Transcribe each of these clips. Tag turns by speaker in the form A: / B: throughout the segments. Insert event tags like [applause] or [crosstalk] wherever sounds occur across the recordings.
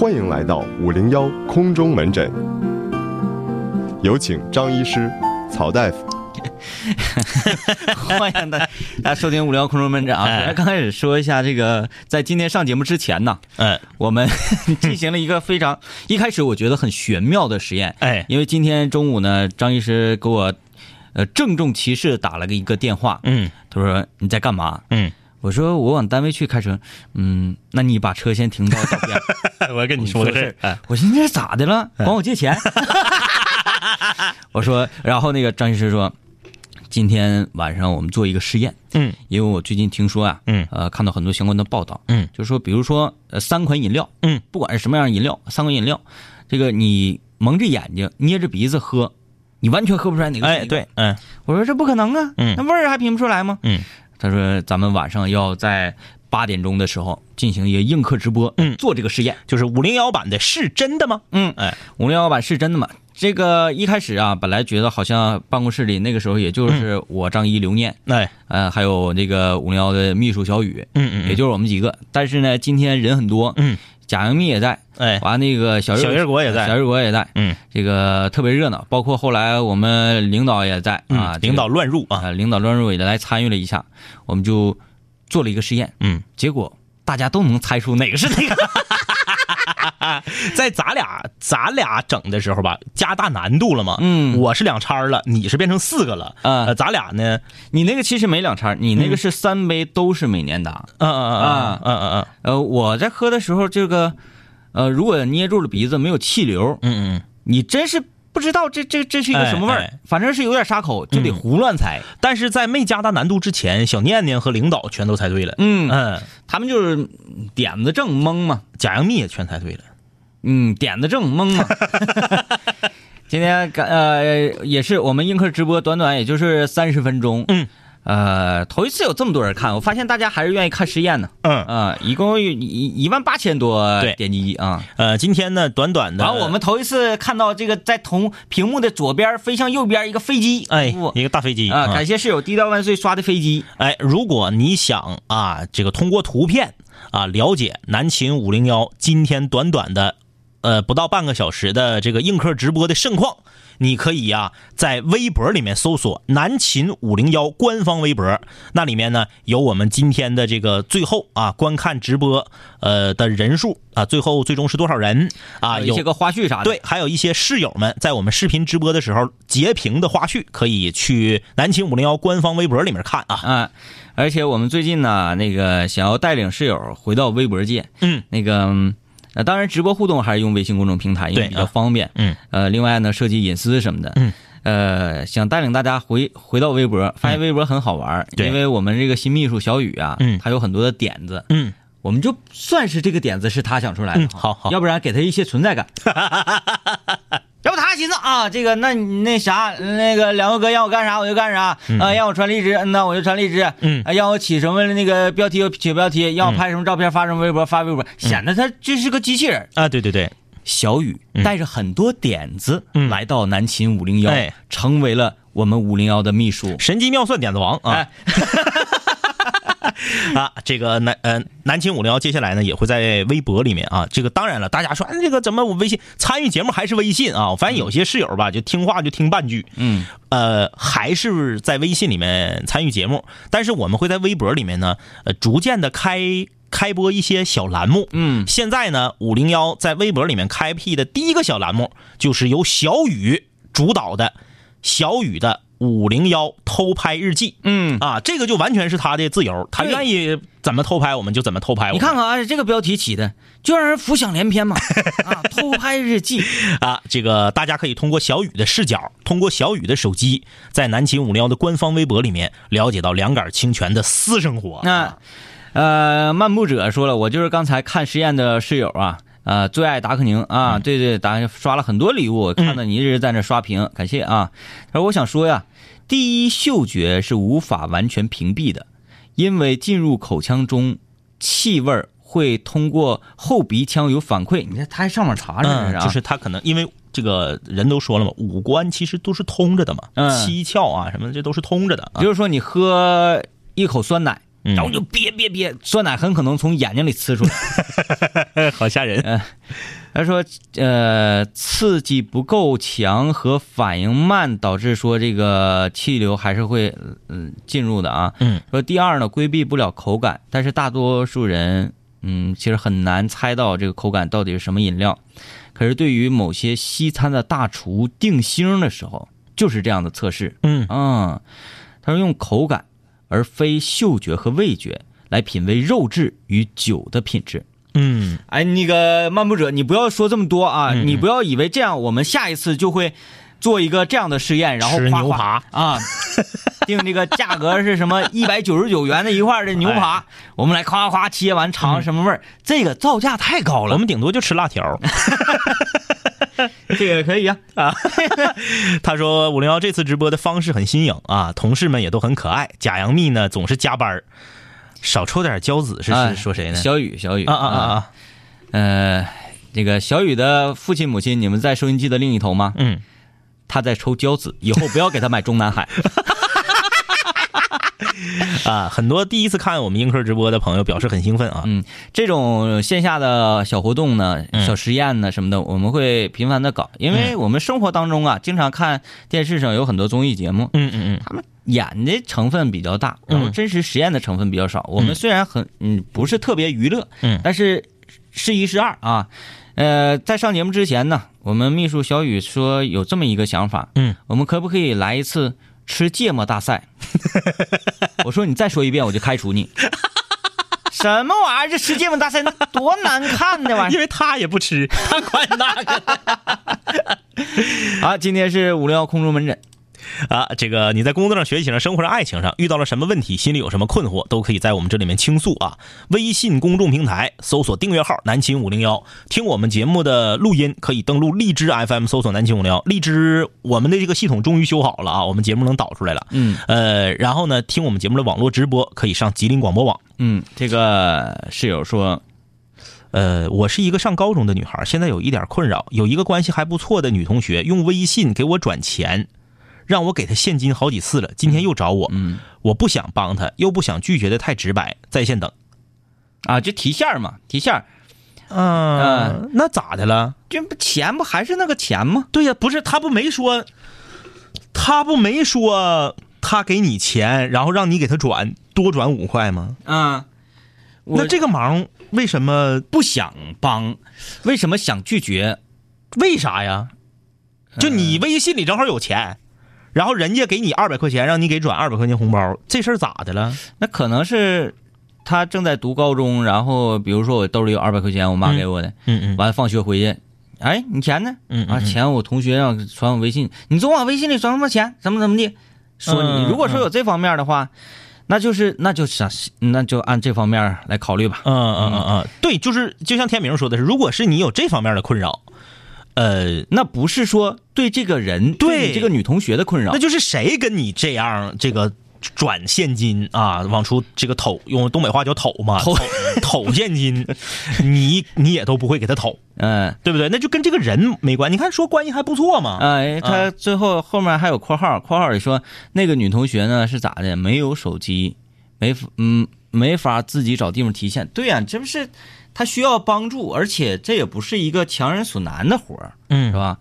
A: 欢迎来到五零幺空中门诊，有请张医师、曹大夫。[laughs]
B: 欢迎大家大家收听五零幺空中门诊啊！
C: 哎
B: 首先刚开始说一下这个，在今天上节目之前呢，
C: 嗯，
B: 我们 [laughs] 进行了一个非常一开始我觉得很玄妙的实验，
C: 哎，
B: 因为今天中午呢，张医师给我呃郑重其事打了个一个电话，
C: 嗯
B: 他说你在干嘛？
C: 嗯，
B: 我说我往单位去开车，嗯，那你把车先停到道边。[laughs]
C: 我跟你说个事儿，哎，
B: 我寻思这是咋的了？管我借钱？[laughs] 我说，然后那个张医师说，今天晚上我们做一个试验，
C: 嗯
B: 因为我最近听说啊，
C: 嗯
B: 呃，看到很多相关的报道，
C: 嗯，
B: 就是说，比如说，呃，三款饮料，
C: 嗯，
B: 不管是什么样的饮料，三款饮料，这个你蒙着眼睛，捏着鼻子喝，你完全喝不出来哪个
C: 哎，对，嗯
B: 我说这不可能啊，
C: 嗯
B: 那味儿还品不出来吗？
C: 嗯，
B: 他说咱们晚上要在八点钟的时候进行一个映客直播，
C: 嗯。
B: 做这个实验。
C: 就是五零幺版的是真的吗？
B: 嗯，
C: 哎，
B: 五零幺版是真的吗？这个一开始啊，本来觉得好像办公室里那个时候也就是我张一、刘念，
C: 哎，
B: 呃，还有那个五零幺的秘书小雨，
C: 嗯嗯，
B: 也就是我们几个。但是呢，今天人很多，
C: 嗯，
B: 贾杨幂也在，
C: 哎，
B: 完那个小
C: 小月国也在。
B: 小月国也在，
C: 嗯。
B: 这个特别热闹。包括后来我们领导也在啊，
C: 嗯，领导乱入啊，
B: 啊，领导乱入也来参与了一下，我们就做了一个实验，
C: 嗯，
B: 结果大家都能猜出哪个是哪个。[laughs]
C: 在咱俩咱俩整的时候吧，加大难度了嘛，
B: 嗯。
C: 我是两叉了，你是变成四个了，
B: 啊
C: 呃，咱俩呢，
B: 你那个其实没两叉，你那个是三杯都是美年达。
C: 嗯嗯嗯
B: 嗯
C: 嗯嗯
B: 呃，我在喝的时候，这个，呃，如果捏住了鼻子没有气流，
C: 嗯嗯，
B: 你真是不知道这这这是一个什么味儿，
C: 哎哎。
B: 反正是有点沙口，就得胡乱猜。
C: 但是在没加大难度之前，小念念和领导全都猜对了，
B: 嗯，
C: 嗯，
B: 他们就是点子正懵嘛，
C: 贾杨幂也全猜对了，
B: 嗯，点子正懵嘛。[laughs] 今天赶呃也是我们映客直播，短短也就是三十分钟，
C: 嗯，
B: 呃，头一次有这么多人看，我发现大家还是愿意看实验呢，
C: 嗯。
B: 啊、一共有一一万八千多
C: 对。
B: 点击啊。
C: 呃，今天呢，短短的，
B: 然后我们头一次看到这个在同屏幕的左边飞向右边一个飞机，
C: 哎，一个大飞机
B: 啊，感谢室友低调万岁刷的飞机。
C: 哎，如果你想啊，这个通过图片啊了解南秦五零幺今天短短的呃不到半个小时的这个映客直播的盛况，你可以呀、在微博里面搜索南秦五零幺官方微博，那里面呢有我们今天的这个最后啊观看直播呃的人数啊，最后最终是多少人啊？
B: 有一些个花絮啥的，
C: 对，还有一些室友们在我们视频直播的时候截屏的花絮，可以去南秦五零幺官方微博里面看啊。
B: 啊，而且我们最近呢，那个想要带领室友回到微博界，
C: 嗯，
B: 那个。嗯呃，当然，直播互动还是用微信公众平台，因为比较
C: 啊。
B: 方便。
C: 嗯，
B: 呃，另外呢，涉及隐私什么的。
C: 嗯，
B: 呃，想带领大家回回到微博，发现微博很好玩因为我们这个新秘书小雨啊，
C: 嗯。
B: 他有很多的点子，
C: 嗯，
B: 我们就算是这个点子是他想出来的，
C: 嗯好好。
B: 要不然给他一些存在感。[laughs] 要不他寻思啊，这个那你那啥，那个两位哥让我干啥我就干啥，啊，让我穿荔枝，嗯那我就穿荔枝，
C: 嗯。
B: 啊，让我起什么那个标题我起标题，让我拍什么照片发什么微博发微博，显得他这是个机器人。
C: 啊，对对对，
B: 小雨带着很多点子
C: 嗯。
B: 来到南秦五零幺
C: 哎，
B: 成为了我们五零幺的秘书。
C: 神机妙算点子王啊、
B: 哎，[laughs]
C: 啊！这个南呃南秦五零幺接下来呢也会在微博里面啊。这个当然了，大家说哎这个怎么我微信参与节目还是微信啊？我发现有些室友吧就听话就听半句，
B: 嗯，
C: 呃还是在微信里面参与节目，但是我们会在微博里面呢呃逐渐的开开播一些小栏目，
B: 嗯
C: 现在呢，五零幺在微博里面开辟的第一个小栏目，就是由小雨主导的小雨的五零幺偷拍日记。
B: 嗯，
C: 啊，这个就完全是他的自由，他愿意怎么偷拍我们就怎么偷拍我们。
B: 你看看啊，这个标题起的就让人浮想联翩嘛。[laughs] 啊，偷拍日记，
C: 啊，这个大家可以通过小雨的视角，通过小雨的手机，在南秦五零幺的官方微博里面了解到两杆清泉的私生活。
B: 那呃，漫步者说了，我就是刚才看实验的室友啊。呃，最爱达克宁啊，对对，达刷了很多礼物，看到你一直在那刷屏，感谢啊。他说我想说呀，第一嗅觉是无法完全屏蔽的，因为进入口腔中，气味会通过后鼻腔有反馈。你看他还上网查着呢，
C: 嗯，就是他可能因为这个人都说了嘛，五官其实都是通着的嘛，
B: 嗯
C: 七窍啊什么的这都是通着的啊。
B: 比如说你喝一口酸奶，
C: 嗯
B: 然后就憋憋憋，酸奶很可能从眼睛里呲出来。[laughs]
C: 好吓人。
B: 他说，呃，刺激不够强和反应慢导致说这个气流还是会嗯进入的啊。
C: 嗯，
B: 说第二呢，规避不了口感，但是大多数人嗯其实很难猜到这个口感到底是什么饮料。可是对于某些西餐的大厨定星的时候，就是这样的测试。
C: 嗯
B: 嗯，他说用口感而非嗅觉和味觉来品味肉质与酒的品质。
C: 嗯，
B: 哎，那个漫步者，你不要说这么多啊！你不要以为这样，我们下一次就会做一个这样的试验，然后
C: 吃
B: 夸夸
C: 牛扒
B: 啊，定这个价格是什么 [laughs] 一百九十九元的一块的牛扒，我们来夸夸切完尝什么味儿？这个造价太高了，
C: 我们顶多就吃辣条。[laughs]
B: 这个可以啊。[laughs]
C: 他说五零幺这次直播的方式很新颖啊，同事们也都很可爱。假杨幂呢总是加班儿少抽点胶子是说谁呢？
B: 小雨，小雨
C: 啊啊啊！啊！
B: 呃，这个小雨的父亲母亲，你们在收音机的另一头吗？
C: 嗯，
B: 他在抽胶子，以后不要给他买中南海。[laughs] [laughs]
C: 啊，很多第一次看我们映客直播的朋友表示很兴奋啊。
B: 嗯，这种线下的小活动呢、
C: 嗯
B: 小实验呢什么的，我们会频繁的搞，因为我们生活当中啊，经常看电视上有很多综艺节目，
C: 嗯嗯嗯
B: 他们演的成分比较大，然后
C: 嗯
B: 真实实验的成分比较少。我们虽然很嗯不是特别娱乐，
C: 嗯
B: 但是是一是二啊。呃，在上节目之前呢，我们秘书小雨说有这么一个想法，
C: 嗯，
B: 我们可不可以来一次吃芥末大赛？[laughs] 我说你再说一遍，我就开除你。[laughs] 什么玩意儿？这吃芥末大赛那多难看的玩意儿 [laughs]
C: 因为他也不吃，他管那个
B: 儿！好，今天是五零幺空中门诊，
C: 啊。这个你在工作上、学习上、生活上、爱情上遇到了什么问题，心里有什么困惑，都可以在我们这里面倾诉啊。微信公众平台搜索订阅号“南秦五零幺”，听我们节目的录音可以登录荔枝 FM 搜索“南秦五零幺”。荔枝我们的这个系统终于修好了啊，我们节目能导出来了。
B: 嗯
C: 呃，然后呢，听我们节目的网络直播可以上吉林广播网。
B: 嗯，这个室友说，
C: 呃，我是一个上高中的女孩，现在有一点困扰，有一个关系还不错的女同学用微信给我转钱，让我给他现金好几次了，今天又找我，
B: 嗯
C: 我不想帮他，又不想拒绝的太直白，在线等。
B: 啊，就提现儿嘛，提现儿，
C: 嗯、那咋的了？
B: 这不钱不还是那个钱吗？
C: 对呀、不是他不没说，他不没说他给你钱，然后让你给他转多转五块吗？
B: 啊，我
C: 那这个忙为什么？
B: 不想帮，为什么想拒绝？
C: 为啥呀？就你微信里正好有钱，然后人家给你二百块钱，让你给转二百块钱红包，这事儿咋的了？
B: 那可能是他正在读高中，然后比如说我兜里有二百块钱，我妈给我的，
C: 嗯嗯
B: 完了放学回去，哎，你钱呢？啊，
C: 嗯啊
B: 钱我同学让传我微信，你总往微信里转什么钱？怎么怎么的？说你，
C: 嗯
B: 如果说有这方面的话，那就是那就想那就按这方面来考虑吧。
C: 嗯嗯嗯嗯，对，就是就像天明说的是，如果是你有这方面的困扰，呃，
B: 那不是说对这个人
C: 对
B: 你这个女同学的困扰
C: 那，就是谁跟你这样这个转现金啊，往出这个投，用东北话叫投嘛，
B: 投
C: 投现金，[laughs] 你你也都不会给他投，
B: 嗯。
C: 对不对？那就跟这个人没关。你看说关系还不错嘛，
B: 哎，他最后后面还有括号，括号里说那个女同学呢是咋的？没有手机，没嗯没法自己找地方提现。对呀、这不是她需要帮助，而且这也不是一个强人所难的活儿，
C: 嗯
B: 是吧？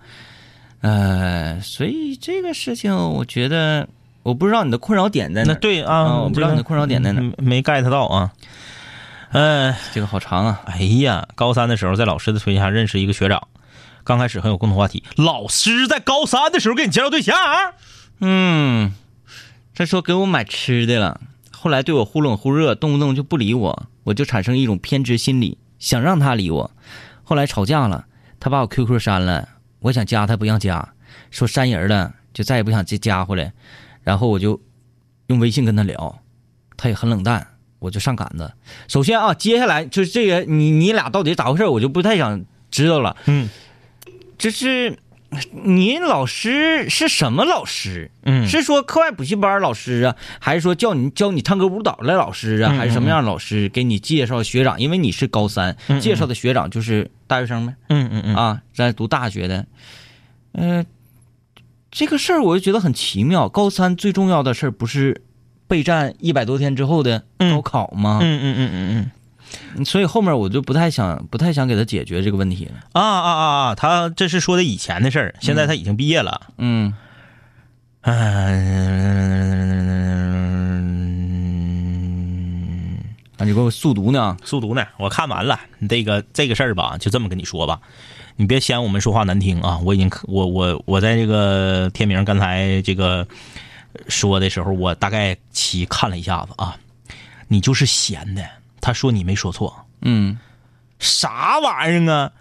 B: 呃，所以这个事情，我觉得我不知道你的困扰点在哪。
C: 那对啊，
B: 啊我不知道你的困扰点在哪
C: 嗯没 get 到啊。呃，
B: 这个好长啊。
C: 哎呀，高三的时候在老师的推荐下认识一个学长，刚开始很有共同话题。老师在高三的时候给你介绍对象，
B: 嗯，他说给我买吃的了，后来对我忽冷忽热，动不动就不理我，我就产生一种偏执心理，想让他理我。后来吵架了，他把我 QQ 删了，我想加他不让加，说删人了就再也不想再加回来，然后我就用微信跟他聊，他也很冷淡，我就上杆子。首先啊，接下来就是这个你你俩到底咋回事，我就不太想知道了。
C: 嗯
B: 就是你老师是什么老师？
C: 嗯
B: 是说课外补习班老师啊，还是说教你教你唱歌舞蹈的老师啊，
C: 嗯
B: 还是什么样的老师给你介绍学长？因为你是高三，
C: 嗯
B: 介绍的学长就是大学生呗，
C: 嗯嗯嗯
B: 啊，在读大学的，呃，这个事儿我就觉得很奇妙。高三最重要的事儿不是备战一百多天之后的
C: 嗯
B: 高考吗？
C: 嗯嗯嗯嗯嗯，
B: 所以后面我就不太想不太想给他解决这个问题了。
C: 啊啊啊啊！他这是说的以前的事儿，现在他已经毕业了。
B: 嗯
C: 嗯，
B: 啊，你给我速读呢？
C: 速读呢？我看完了。这个这个事儿吧，就这么跟你说吧，你别嫌我们说话难听啊！我已经我我我在这个天明刚才这个说的时候，我大概其看了一下子啊，你就是闲的。他说你没说错，
B: 嗯
C: 啥玩意儿啊？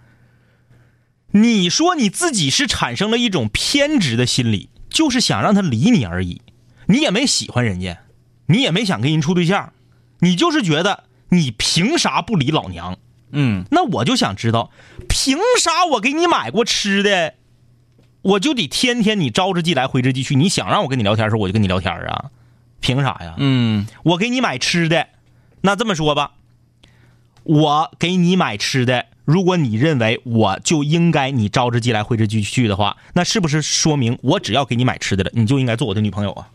C: 你说你自己是产生了一种偏执的心理，就是想让他理你而已。你也没喜欢人家，你也没想跟人处对象，你就是觉得你凭啥不理老娘？
B: 嗯
C: 那我就想知道，凭啥我给你买过吃的，我就得天天你招之即来挥之即去？你想让我跟你聊天的时候，我就跟你聊天啊？凭啥呀？
B: 嗯
C: 我给你买吃的，那这么说吧，我给你买吃的，如果你认为我就应该你招之即来挥之即去的话，那是不是说明我只要给你买吃的了，你就应该做我的女朋友啊？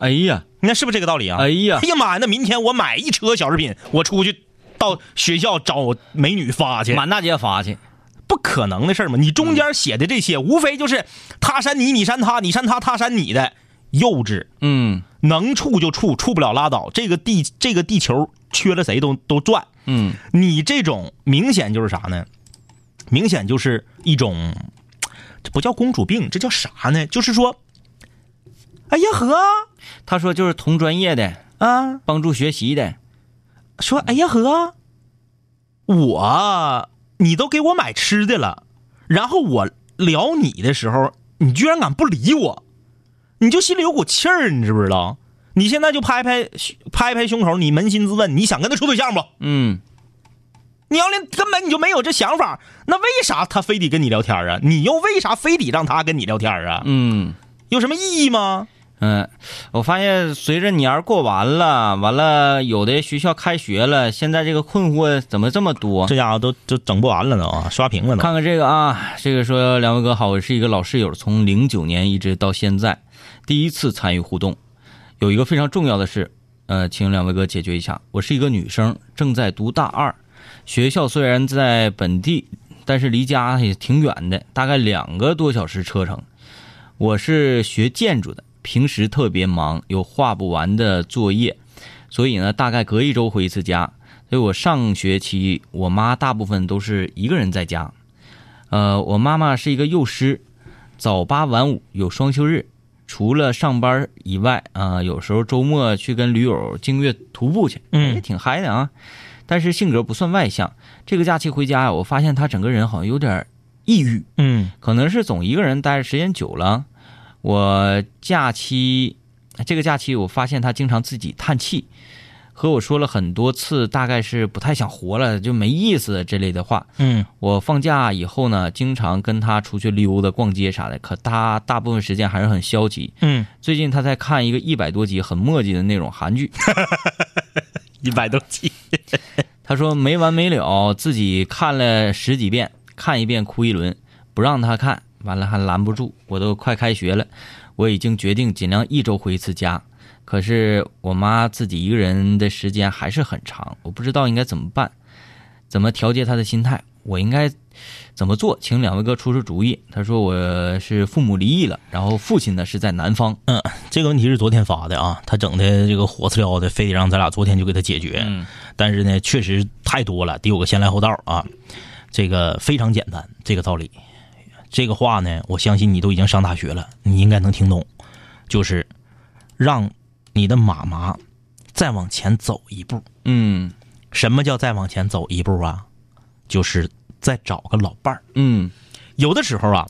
B: 哎呀，
C: 那是不是这个道理啊？
B: 哎呀
C: 哎呀妈呀！那明天我买一车小食品，我出去到学校找美女发去，
B: 满大街发去。
C: 不可能的事儿嘛！你中间写的这些，无非就是他删你，你删他，你删他，他删你的，幼稚。
B: 嗯
C: 能处就处，处不了拉倒。这个地这个地球缺了谁都都赚。
B: 嗯
C: 你这种明显就是啥呢？明显就是一种，这不叫公主病，这叫啥呢？就是说，哎呀呵
B: 他说就是同专业的，
C: 啊，
B: 帮助学习的。
C: 说哎呀呵，我你都给我买吃的了，然后我聊你的时候，你居然敢不理我，你就心里有股气儿，你知不知道？你现在就拍拍拍拍胸口，你扪心自问，你想跟他处对象不？
B: 嗯
C: 你要连根本你就没有这想法，那为啥他非得跟你聊天啊？你又为啥非得让他跟你聊天啊？
B: 嗯
C: 有什么意义吗？
B: 嗯，我发现随着年儿过完了，完了有的学校开学了，现在这个困惑怎么这么多？
C: 这家伙都都整不完了都啊，刷屏了都。
B: 看看这个啊，这个说两位哥好，我是一个老室友，从零九年一直到现在，第一次参与互动。有一个非常重要的事，呃，请两位哥解决一下。我是一个女生，正在读大二，学校虽然在本地，但是离家也挺远的，大概两个多小时车程。我是学建筑的，平时特别忙，有画不完的作业，所以呢，大概隔一周回一次家。所以我上学期我妈大部分都是一个人在家。呃，我妈妈是一个幼师，早八晚五，有双休日。除了上班以外，啊、有时候周末去跟驴友净月徒步去，
C: 嗯
B: 也挺嗨的啊。但是性格不算外向。这个假期回家呀，我发现他整个人好像有点抑郁，
C: 嗯
B: 可能是总一个人待着时间久了。我假期这个假期，我发现他经常自己叹气，和我说了很多次，大概是不太想活了，就没意思这类的话。
C: 嗯
B: 我放假以后呢，经常跟他出去溜达、逛街啥的，可他大部分时间还是很消极。
C: 嗯，
B: 最近他在看一个一百多集很墨迹的那种韩剧，[laughs]
C: 一百多集。
B: 他说没完没了，自己看了十几遍，看一遍哭一轮，不让他看，完了还拦不住。我都快开学了，我已经决定尽量一周回一次家，可是我妈自己一个人的时间还是很长，我不知道应该怎么办，怎么调节她的心态，我应该怎么做？请两位哥出出主意。他说我是父母离异了，然后父亲呢是在南方。
C: 嗯，这个问题是昨天发的啊，他整的这个火刺撩的，非得让咱俩昨天就给他解决。
B: 嗯
C: 但是呢，确实太多了，得有个先来后到啊。这个非常简单，这个道理，这个话呢，我相信你都已经上大学了，你应该能听懂，就是让你的妈妈再往前走一步。
B: 嗯
C: 什么叫再往前走一步啊？就是再找个老伴儿。
B: 嗯，
C: 有的时候啊，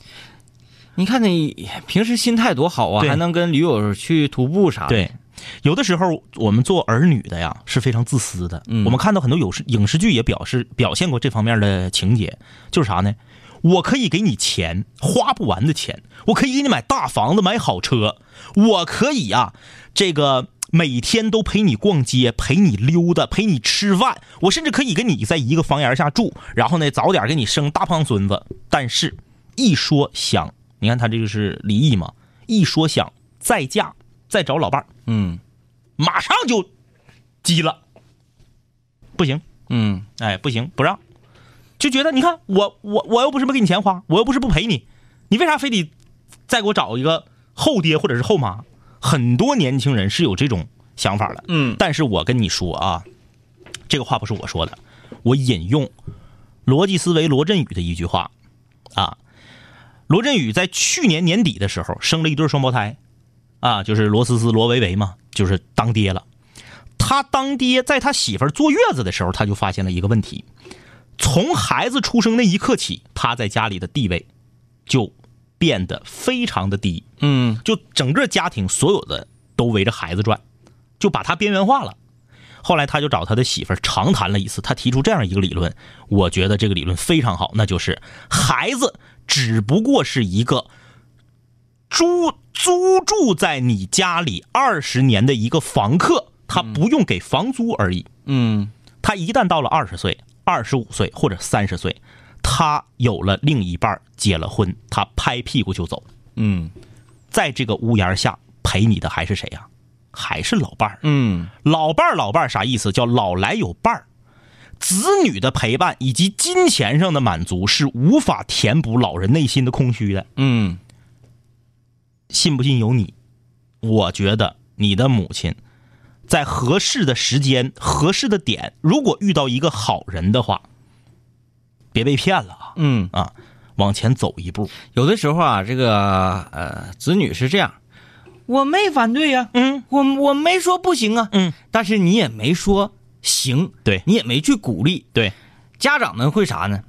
B: 你看你平时心态多好啊，还能跟驴友去徒步啥的。
C: 对，有的时候我们做儿女的呀是非常自私的。
B: 嗯
C: 我们看到很多有视影视剧也表示表现过这方面的情节，就是啥呢？我可以给你钱，花不完的钱，我可以给你买大房子、买好车，我可以啊、这个每天都陪你逛街、陪你溜达、陪你吃饭，我甚至可以跟你在一个房檐下住，然后呢早点给你生大胖孙子。但是，一说想，你看他这个是离异嘛，一说想再嫁再找老伴儿。
B: 嗯。
C: 马上就急了，不行，
B: 嗯。
C: 哎，不行，不让，就觉得你看我我我又不是不给你钱花，我又不是不陪你，你为啥非得再给我找一个后爹或者是后妈？很多年轻人是有这种想法的，
B: 嗯
C: 但是我跟你说啊，这个话不是我说的，我引用逻辑思维罗振宇的一句话啊。罗振宇在去年年底的时候生了一对双胞胎，啊，就是罗思思、罗维维嘛，就是当爹了。他当爹，在他媳妇儿坐月子的时候，他就发现了一个问题：从孩子出生那一刻起，他在家里的地位就变得非常的低，
B: 嗯
C: 就整个家庭所有的都围着孩子转，就把他边缘化了。后来他就找他的媳妇儿长谈了一次，他提出这样一个理论，我觉得这个理论非常好，那就是孩子只不过是一个租租住在你家里二十年的一个房客，他不用给房租而已。
B: 嗯
C: 他一旦到了二十岁、二十五岁或者三十岁，他有了另一半，结了婚，他拍屁股就走。
B: 嗯
C: 在这个屋檐下陪你的还是谁呀、还是老伴儿。
B: 嗯
C: 老伴儿，老伴儿啥意思？叫老来有伴儿。子女的陪伴以及金钱上的满足是无法填补老人内心的空虚的。
B: 嗯
C: 信不信由你。我觉得你的母亲在合适的时间、合适的点，如果遇到一个好人的话，别被骗了啊
B: 嗯，
C: 啊！往前走一步。
B: 有的时候啊，这个呃，子女是这样，我没反对呀、
C: 嗯
B: 我我没说不行啊，
C: 嗯，
B: 但是你也没说行，
C: 对
B: 你也没去鼓励，
C: 对，
B: 家长们会啥呢？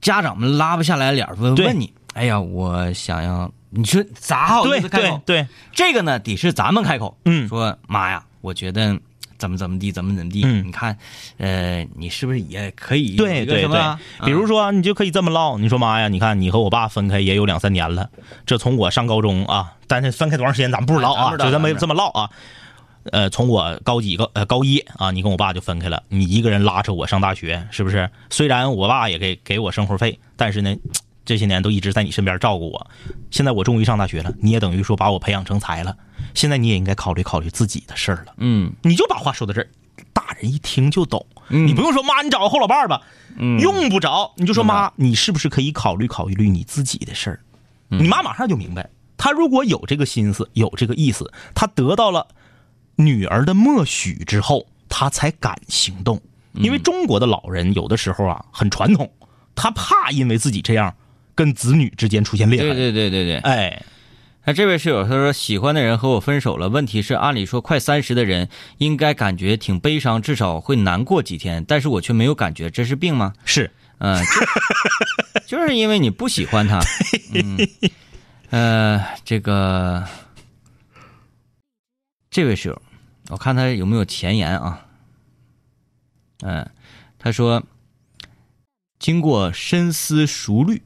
B: 家长们拉不下来脸问问你，哎呀，我想要，你说咋好意思开口？
C: 对对，
B: 这个呢，得是咱们开口，
C: 嗯
B: 说妈呀，我觉得怎么怎么地，怎么怎么地，
C: 嗯
B: 你看，呃，你是不是也可以
C: 对对？对，比如说你就可以这么唠，你说妈呀，你看你和我爸分开也有两三年了，这从我上高中啊，但是分开多长时间咱们不知道啊，就这么这么唠啊。呃，从我高几个呃高一啊，你跟我爸就分开了，你一个人拉扯我上大学，是不是？虽然我爸也给给我生活费，但是呢，这些年都一直在你身边照顾我。现在我终于上大学了，你也等于说把我培养成才了。现在你也应该考虑考虑自己的事儿了。
B: 嗯
C: 你就把话说到这儿，大人一听就懂。
B: 嗯
C: 你不用说妈，你找个后老伴儿吧，
B: 嗯
C: 用不着，你就说妈，你是不是可以考虑考虑你自己的事儿？你妈马上就明白，她如果有这个心思，有这个意思，她得到了女儿的默许之后，她才敢行动。因为中国的老人有的时候啊很传统，他怕因为自己这样跟子女之间出现裂
B: 对
C: 痕。
B: 对对对对对。
C: 哎，
B: 那这位室友他说，喜欢的人和我分手了，问题是按理说快三十的人应该感觉挺悲伤，至少会难过几天，但是我却没有感觉，这是病吗？
C: 是
B: 嗯、就就是因为你不喜欢他。[laughs] 嗯，呃，这个这位室友，我看他有没有前言啊？嗯、他说，经过深思熟虑，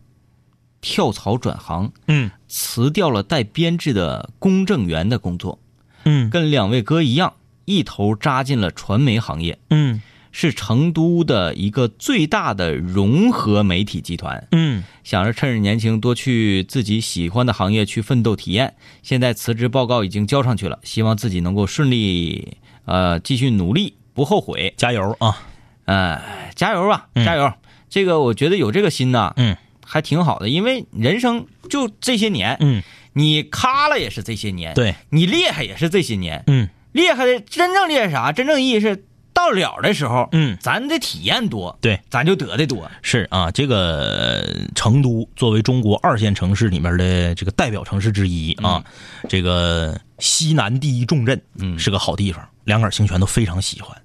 B: 跳槽转行，
C: 嗯
B: 辞掉了带编制的公证员的工作，
C: 嗯
B: 跟两位哥一样，一头扎进了传媒行业，
C: 嗯
B: 是成都的一个最大的融合媒体集团。
C: 嗯
B: 想着趁着年轻多去自己喜欢的行业去奋斗体验。现在辞职报告已经交上去了，希望自己能够顺利，呃，继续努力，不后悔。
C: 加油啊！
B: 呃，加油吧，
C: 嗯
B: 加油！这个我觉得有这个心呐，
C: 嗯
B: 还挺好的，因为人生就这些年，
C: 嗯，
B: 你咖了也是这些年，
C: 对，
B: 你厉害也是这些年，
C: 嗯
B: 厉害的真正厉害啥？真正意义是到了的时候，
C: 嗯，
B: 咱的体验多，
C: 对，
B: 咱就得的多。
C: 是啊，这个成都作为中国二线城市里面的这个代表城市之一啊，这个西南第一重镇，
B: 嗯
C: 是个好地方，两杆清泉都非常喜欢。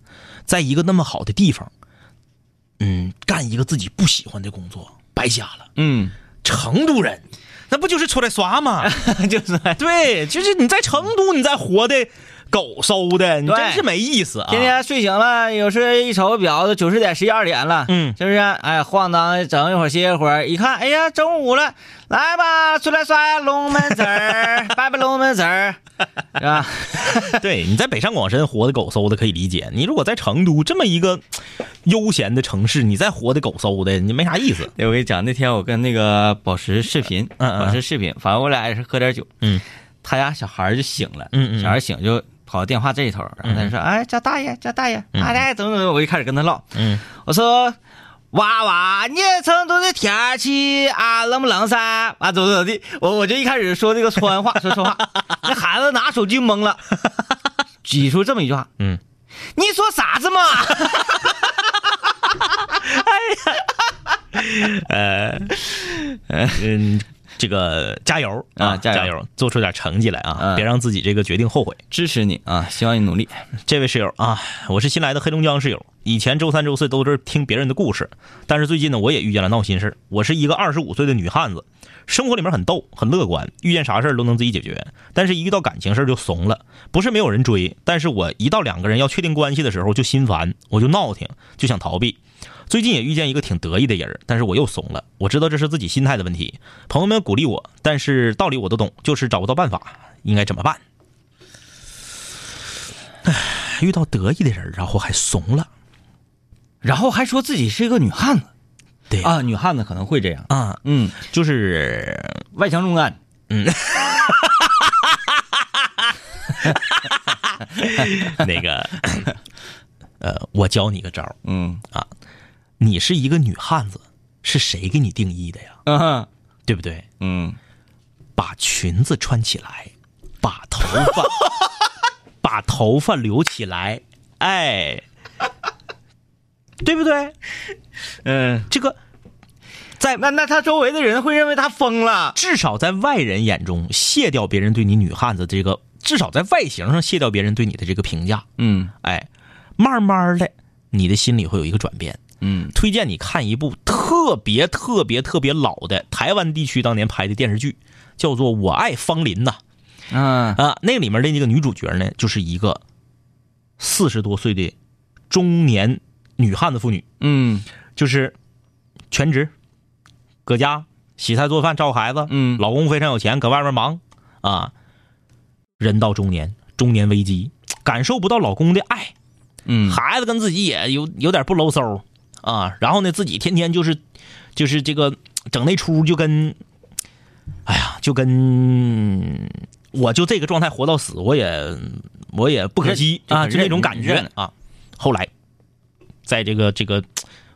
C: 在一个那么好的地方，嗯，干一个自己不喜欢的工作，白瞎了。
B: 嗯，
C: 成都人，那不就是出来耍吗？[laughs]
B: 就是
C: 对，就是你在成都，你再活的狗搜的，你真是没意思啊！
B: 天天睡醒了，有时一瞅表，都九十点、十一二点了，
C: 嗯
B: 是不是？哎，晃荡整一会儿，歇一会儿，一看，哎呀，中午了，来吧，出来刷龙门子儿，[laughs] 拜拜龙门子儿，是吧？[laughs]
C: 对，你在北上广深活的狗搜的可以理解，你如果在成都这么一个悠闲的城市，你再活的狗搜的，你没啥意思。
B: 对，我跟你讲，那天我跟那个宝石视频，
C: 嗯嗯
B: 宝石视频，反正我俩也是喝点酒，
C: 嗯，
B: 他家小孩儿就醒了，
C: 嗯嗯嗯
B: 小孩醒就跑到电话这一头，然后他就说：“哎，叫大爷，叫大爷，
C: 啊
B: 大爷怎么怎么？”我就开始跟他唠，
C: 嗯，
B: 我说：“娃娃，你成都的天气啊冷不冷噻？啊，怎么怎么的？我我就一开始说这个川话，说川话，那孩子拿手机懵了，挤出这么一句话：
C: 嗯，
B: 你说啥子嘛？[laughs]
C: 哎呀，呃嗯，这个加油
B: 啊加油
C: 加油，做出点成绩来啊，
B: 嗯
C: 别让自己这个决定后悔。
B: 支持你啊，希望你努力。
C: 这位室友啊，我是新来的黑龙江室友。以前周三、周四都是听别人的故事，但是最近呢，我也遇见了闹心事儿我是一个二十五岁的女汉子，生活里面很逗、很乐观，遇见啥事儿都能自己解决。但是，一遇到感情事儿就怂了。不是没有人追，但是我一到两个人要确定关系的时候就心烦，我就闹挺，就想逃避。最近也遇见一个挺得意的人，但是我又怂了。我知道这是自己心态的问题，朋友们鼓励我，但是道理我都懂，就是找不到办法，应该怎么办？唉，遇到得意的人，然后还怂了。
B: 然后还说自己是一个女汉子。
C: 对
B: 啊，女汉子可能会这样，
C: 啊，
B: 嗯，
C: 就是
B: 外强中干，嗯。[laughs]
C: 那个，呃，我教你个招儿。
B: 嗯
C: 你是一个女汉子，是谁给你定义的呀？
B: 嗯
C: 对不对？
B: 嗯，
C: 把裙子穿起来，把头发，[laughs] 把头发留起来，哎，对不对？
B: 嗯，
C: 这个在
B: 那那他周围的人会认为他疯了。
C: 至少在外人眼中卸掉别人对你女汉子这个，至少在外形上卸掉别人对你的这个评价。
B: 嗯
C: 哎，慢慢的，你的心里会有一个转变。
B: 嗯。
C: 推荐你看一部特别特别特别老的台湾地区当年拍的电视剧，叫做《我爱芳林》呐。
B: 嗯。
C: 啊，那里面的那个女主角呢，就是一个四十多岁的中年女汉子妇女，
B: 嗯。
C: 就是全职，搁家洗菜做饭照顾孩子，
B: 嗯。
C: 老公非常有钱，搁外面忙啊。人到中年，中年危机，感受不到老公的爱，
B: 嗯，
C: 孩子跟自己也有有点不搂嗖啊，然后呢，自己天天就是就是这个整那出就跟，哎呀，就跟我就这个状态活到死，我也我也不可惜啊，
B: 就
C: 那种感觉
B: 认
C: 啊。后来，在这个这个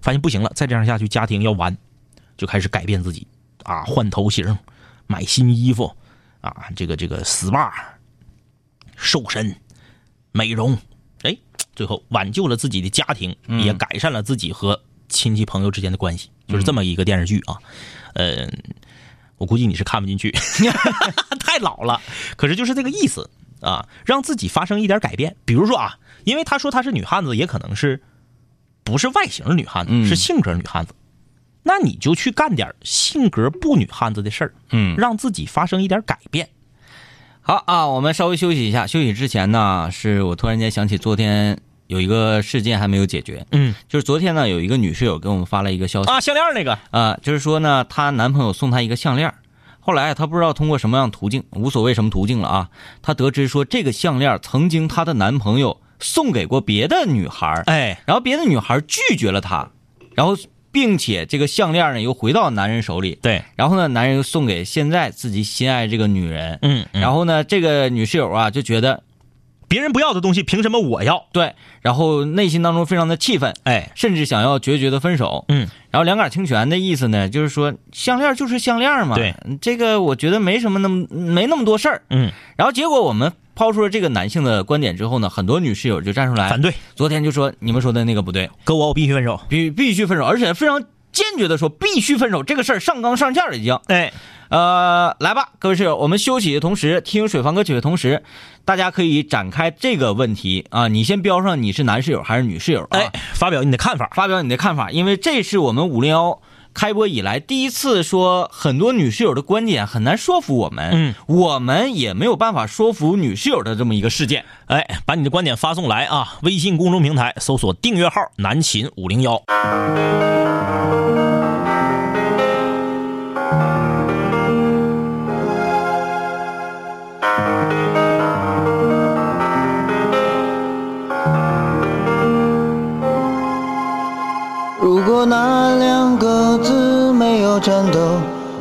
C: 发现不行了，再这样下去家庭要完，就开始改变自己啊，换头型，买新衣服啊，这个这个 SPA，瘦身，美容，哎，最后挽救了自己的家庭，
B: 嗯
C: 也改善了自己和亲戚朋友之间的关系，就是这么一个电视剧啊。嗯，我估计你是看不进去，[laughs] [laughs] 太老了。可是就是这个意思啊，让自己发生一点改变。比如说啊，因为他说她是女汉子，也可能是不是外形女汉子，
B: 嗯
C: 是性格女汉子。那你就去干点性格不女汉子的事儿，
B: 嗯
C: 让自己发生一点改变。
B: 好啊，我们稍微休息一下。休息之前呢，是我突然间想起昨天有一个事件还没有解决，
C: 嗯。
B: 就是昨天呢有一个女室友给我们发了一个消息。
C: 啊，项链那个，
B: 啊、就是说呢她男朋友送她一个项链，后来啊她不知道通过什么样途径，无所谓什么途径了啊，她得知说这个项链曾经她的男朋友送给过别的女孩儿，
C: 哎，
B: 然后别的女孩儿拒绝了她，然后并且这个项链呢又回到男人手里，
C: 对，
B: 然后呢男人又送给现在自己心爱这个女人，
C: 嗯，嗯。
B: 然后呢这个女室友啊就觉得
C: 别人不要的东西，凭什么我要？
B: 对，然后内心当中非常的气愤，
C: 哎，
B: 甚至想要决绝的分手。
C: 嗯，
B: 然后两杆清泉的意思呢，就是说项链就是项链嘛，
C: 对，
B: 这个我觉得没什么那么没那么多事儿。
C: 嗯，
B: 然后结果我们抛出了这个男性的观点之后呢，很多女室友就站出来
C: 反，对，
B: 昨天就说你们说的那个不对，
C: 跟我我必须分手。
B: 必必须分手，而且非常坚决的说必须分手，这个事儿上纲上线了已经。
C: 哎，
B: 呃，来吧，各位室友，我们休息的同时听水房歌曲的同时，大家可以展开这个问题啊，你先标上你是男室友还是女室友啊？
C: 哎，发表你的看法。
B: 发表你的看法，因为这是我们五零幺开播以来第一次说很多女室友的观点很难说服我们，
C: 嗯，
B: 我们也没有办法说服女室友的这么一个事件。
C: 哎，把你的观点发送来啊！微信公众平台搜索订阅号“南秦五零幺
D: 如果那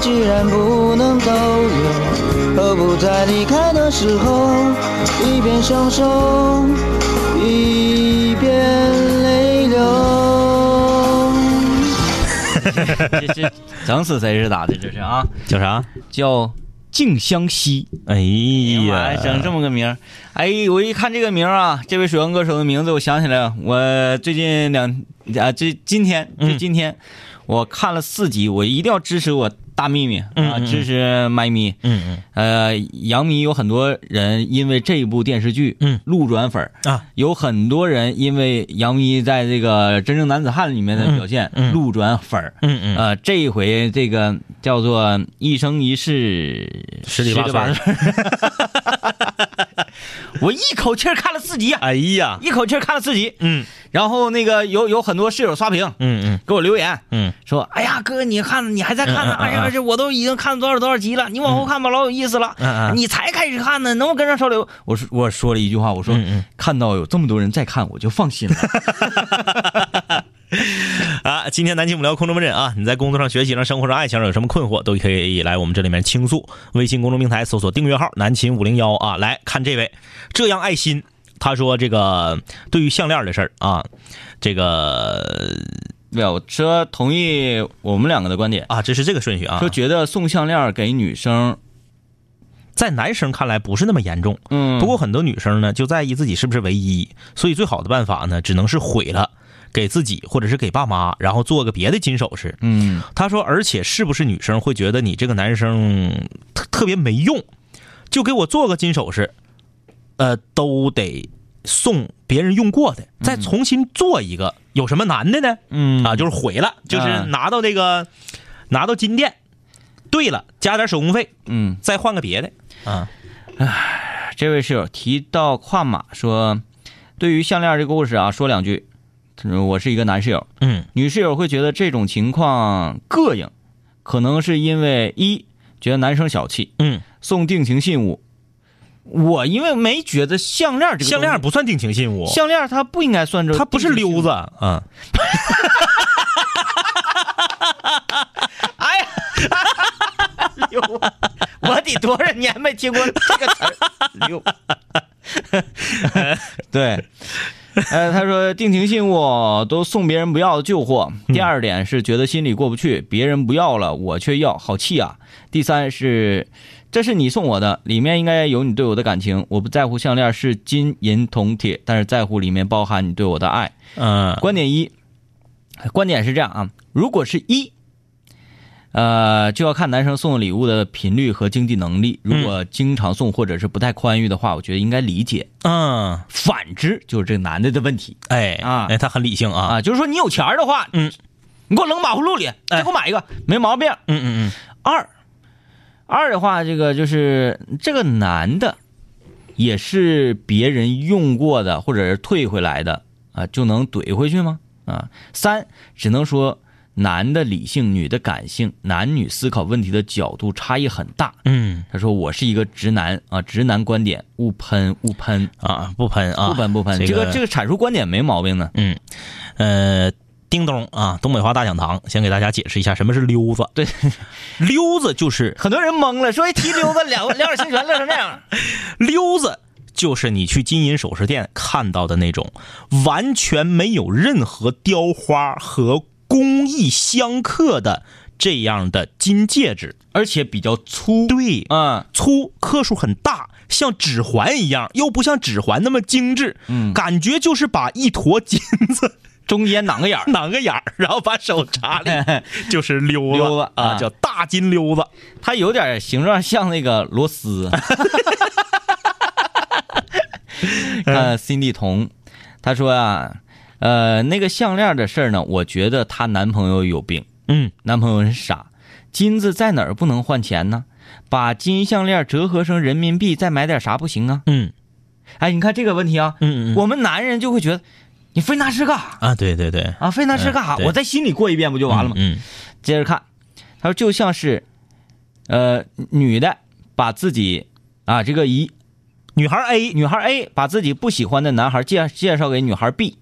D: 既然不能逗留，何不在离开的时候，一边享受，一边泪流。[laughs]
B: 这这整死谁是咋的？这是啊，
C: 叫啥？
B: 叫静香溪。
C: 哎
B: 哎呀，整这么个名儿，哎，我一看这个名儿啊，这位水王歌手的名字，我想起来了，我最近两啊，这今天就今天，我看了四集，我一定要支持我大秘密啊，支持麦咪。
C: 嗯嗯。
B: 呃，杨迷有很多人因为这一部电视剧，
C: 嗯。
B: 路转粉儿
C: 啊，
B: 有很多人因为杨迷在这个《真正男子汉》里面的表现，路转粉儿。
C: 嗯嗯，
B: 呃，这一回这个叫做一生一世
C: 十里八村
B: 村儿，[laughs] [laughs] 我一口气看了四集啊，
C: 哎呀，
B: 一口气看了四集，
C: 嗯。
B: 然后那个有有很多室友刷屏
C: 嗯嗯。
B: 给我留言
C: 嗯。
B: 说，哎呀哥，你看你还在看呢，哎呀这我都已经看了多少多少集了，你往后看吧，老有意思了，
C: 嗯嗯
B: 你才开始看呢，能不能跟上潮流？我说我说了一句话，我说、看到有这么多人在看，我就放心了。[laughs] [laughs]
C: 啊，今天南京五聊空中门诊啊，你在工作上、学习上、生活上、爱情上有什么困惑，都可以来我们这里面倾诉。微信公众平台搜索订阅号“南秦五零幺”啊，来看这位这样爱心，他说这个对于项链的事儿啊，这个
B: 对啊，我说同意我们两个的观点，
C: 啊，这是这个顺序啊
B: 说，觉得送项链给女生，
C: 在男生看来不是那么严重，
B: 嗯，
C: 不过很多女生呢就在意自己是不是唯一，所以最好的办法呢，只能是毁了。给自己或者是给爸妈，然后做个别的金首饰。
B: 嗯
C: 他说，而且是不是女生会觉得你这个男生特特别没用，就给我做个金首饰，呃，都得送别人用过的，再重新做一个，有什么难的呢？
B: 嗯
C: 啊，就是毁了，就是
B: 啊
C: 拿到这个拿到金店，对了，加点手工费，
B: 嗯，
C: 再换个别的啊。
B: 这位室友提到跨马说，对于项链这个故事啊，说两句。嗯我是一个男室友，
C: 嗯
B: 女室友会觉得这种情况膈应，可能是因为一觉得男生小气，
C: 嗯，
B: 送定情信物。我因为没觉得项链这个
C: 项链不算定情信物，
B: 项链它不应该算这，
C: 它不是溜子。啊。[laughs]
B: 哎呀，[laughs] 溜，我得多少年没听过这个词儿，溜。[laughs] 对，[laughs] 呃，他说定情信物都送别人不要的旧货。第二点是觉得心里过不去，别人不要了，我却要，好气啊。第三是，这是你送我的，里面应该有你对我的感情。我不在乎项链是金银铜铁，但是在乎里面包含你对我的爱。
C: 嗯
B: 观点一，观点是这样啊，如果是一，呃，就要看男生送礼物的频率和经济能力。如果经常送或者是不太宽裕的话，我觉得应该理解。
C: 嗯，
B: 反之，就是这个男的的问题
C: 哎
B: 啊
C: 哎，他很理性啊。
B: 啊，就是说你有钱的话，
C: 嗯，
B: 你给我扔马葫芦里，再给我买一个，没毛病。
C: 嗯嗯嗯
B: 二，二的话，这个就是这个男的，也是别人用过的或者是退回来的啊，就能怼回去吗？啊，三只能说男的理性，女的感性，男女思考问题的角度差异很大。
C: 嗯
B: 他说我是一个直男啊，直男观点，勿喷勿喷，
C: 啊，不喷啊，
B: 不喷不喷。
C: 这
B: 这个这个阐述观点没毛病呢。
C: 嗯，呃，叮咚啊，东北话大讲堂，先给大家解释一下什么是溜子。
B: 对，[laughs]
C: 溜子就是
B: 很多人懵了，说一提溜子，两 [laughs] 两耳清泉乐成这样。[laughs]
C: 溜子，就是你去金银首饰店看到的那种完全没有任何雕花和工艺相克的这样的金戒指。
B: 而且比较粗。
C: 对，
B: 嗯，
C: 粗，克数很大，像指环一样，又不像指环那么精致。
B: 嗯
C: 感觉就是把一坨金子 [laughs]
B: 中间囊个眼儿。[laughs]
C: 囊个眼儿，然后把手插里，[laughs] 就是溜子
B: 溜子
C: 啊，
B: 啊
C: 叫大金溜子。
B: 它有点形状像那个螺丝。呃，Cindy 彤，他说啊，呃，那个项链的事儿呢，我觉得她男朋友有病，
C: 嗯，
B: 男朋友很傻。金子在哪儿不能换钱呢？把金项链折合成人民币，再买点啥不行啊？
C: 嗯
B: 哎，你看这个问题啊，
C: 嗯嗯
B: 我们男人就会觉得，你非拿这干啥
C: 啊，对对对，
B: 啊？非拿这干啥？我在心里过一遍不就完了吗？
C: 嗯
B: 接着看，他说就像是，呃，女的把自己啊这个一
C: 女孩 A
B: 女孩 A 把自己不喜欢的男孩介介绍给女孩 B，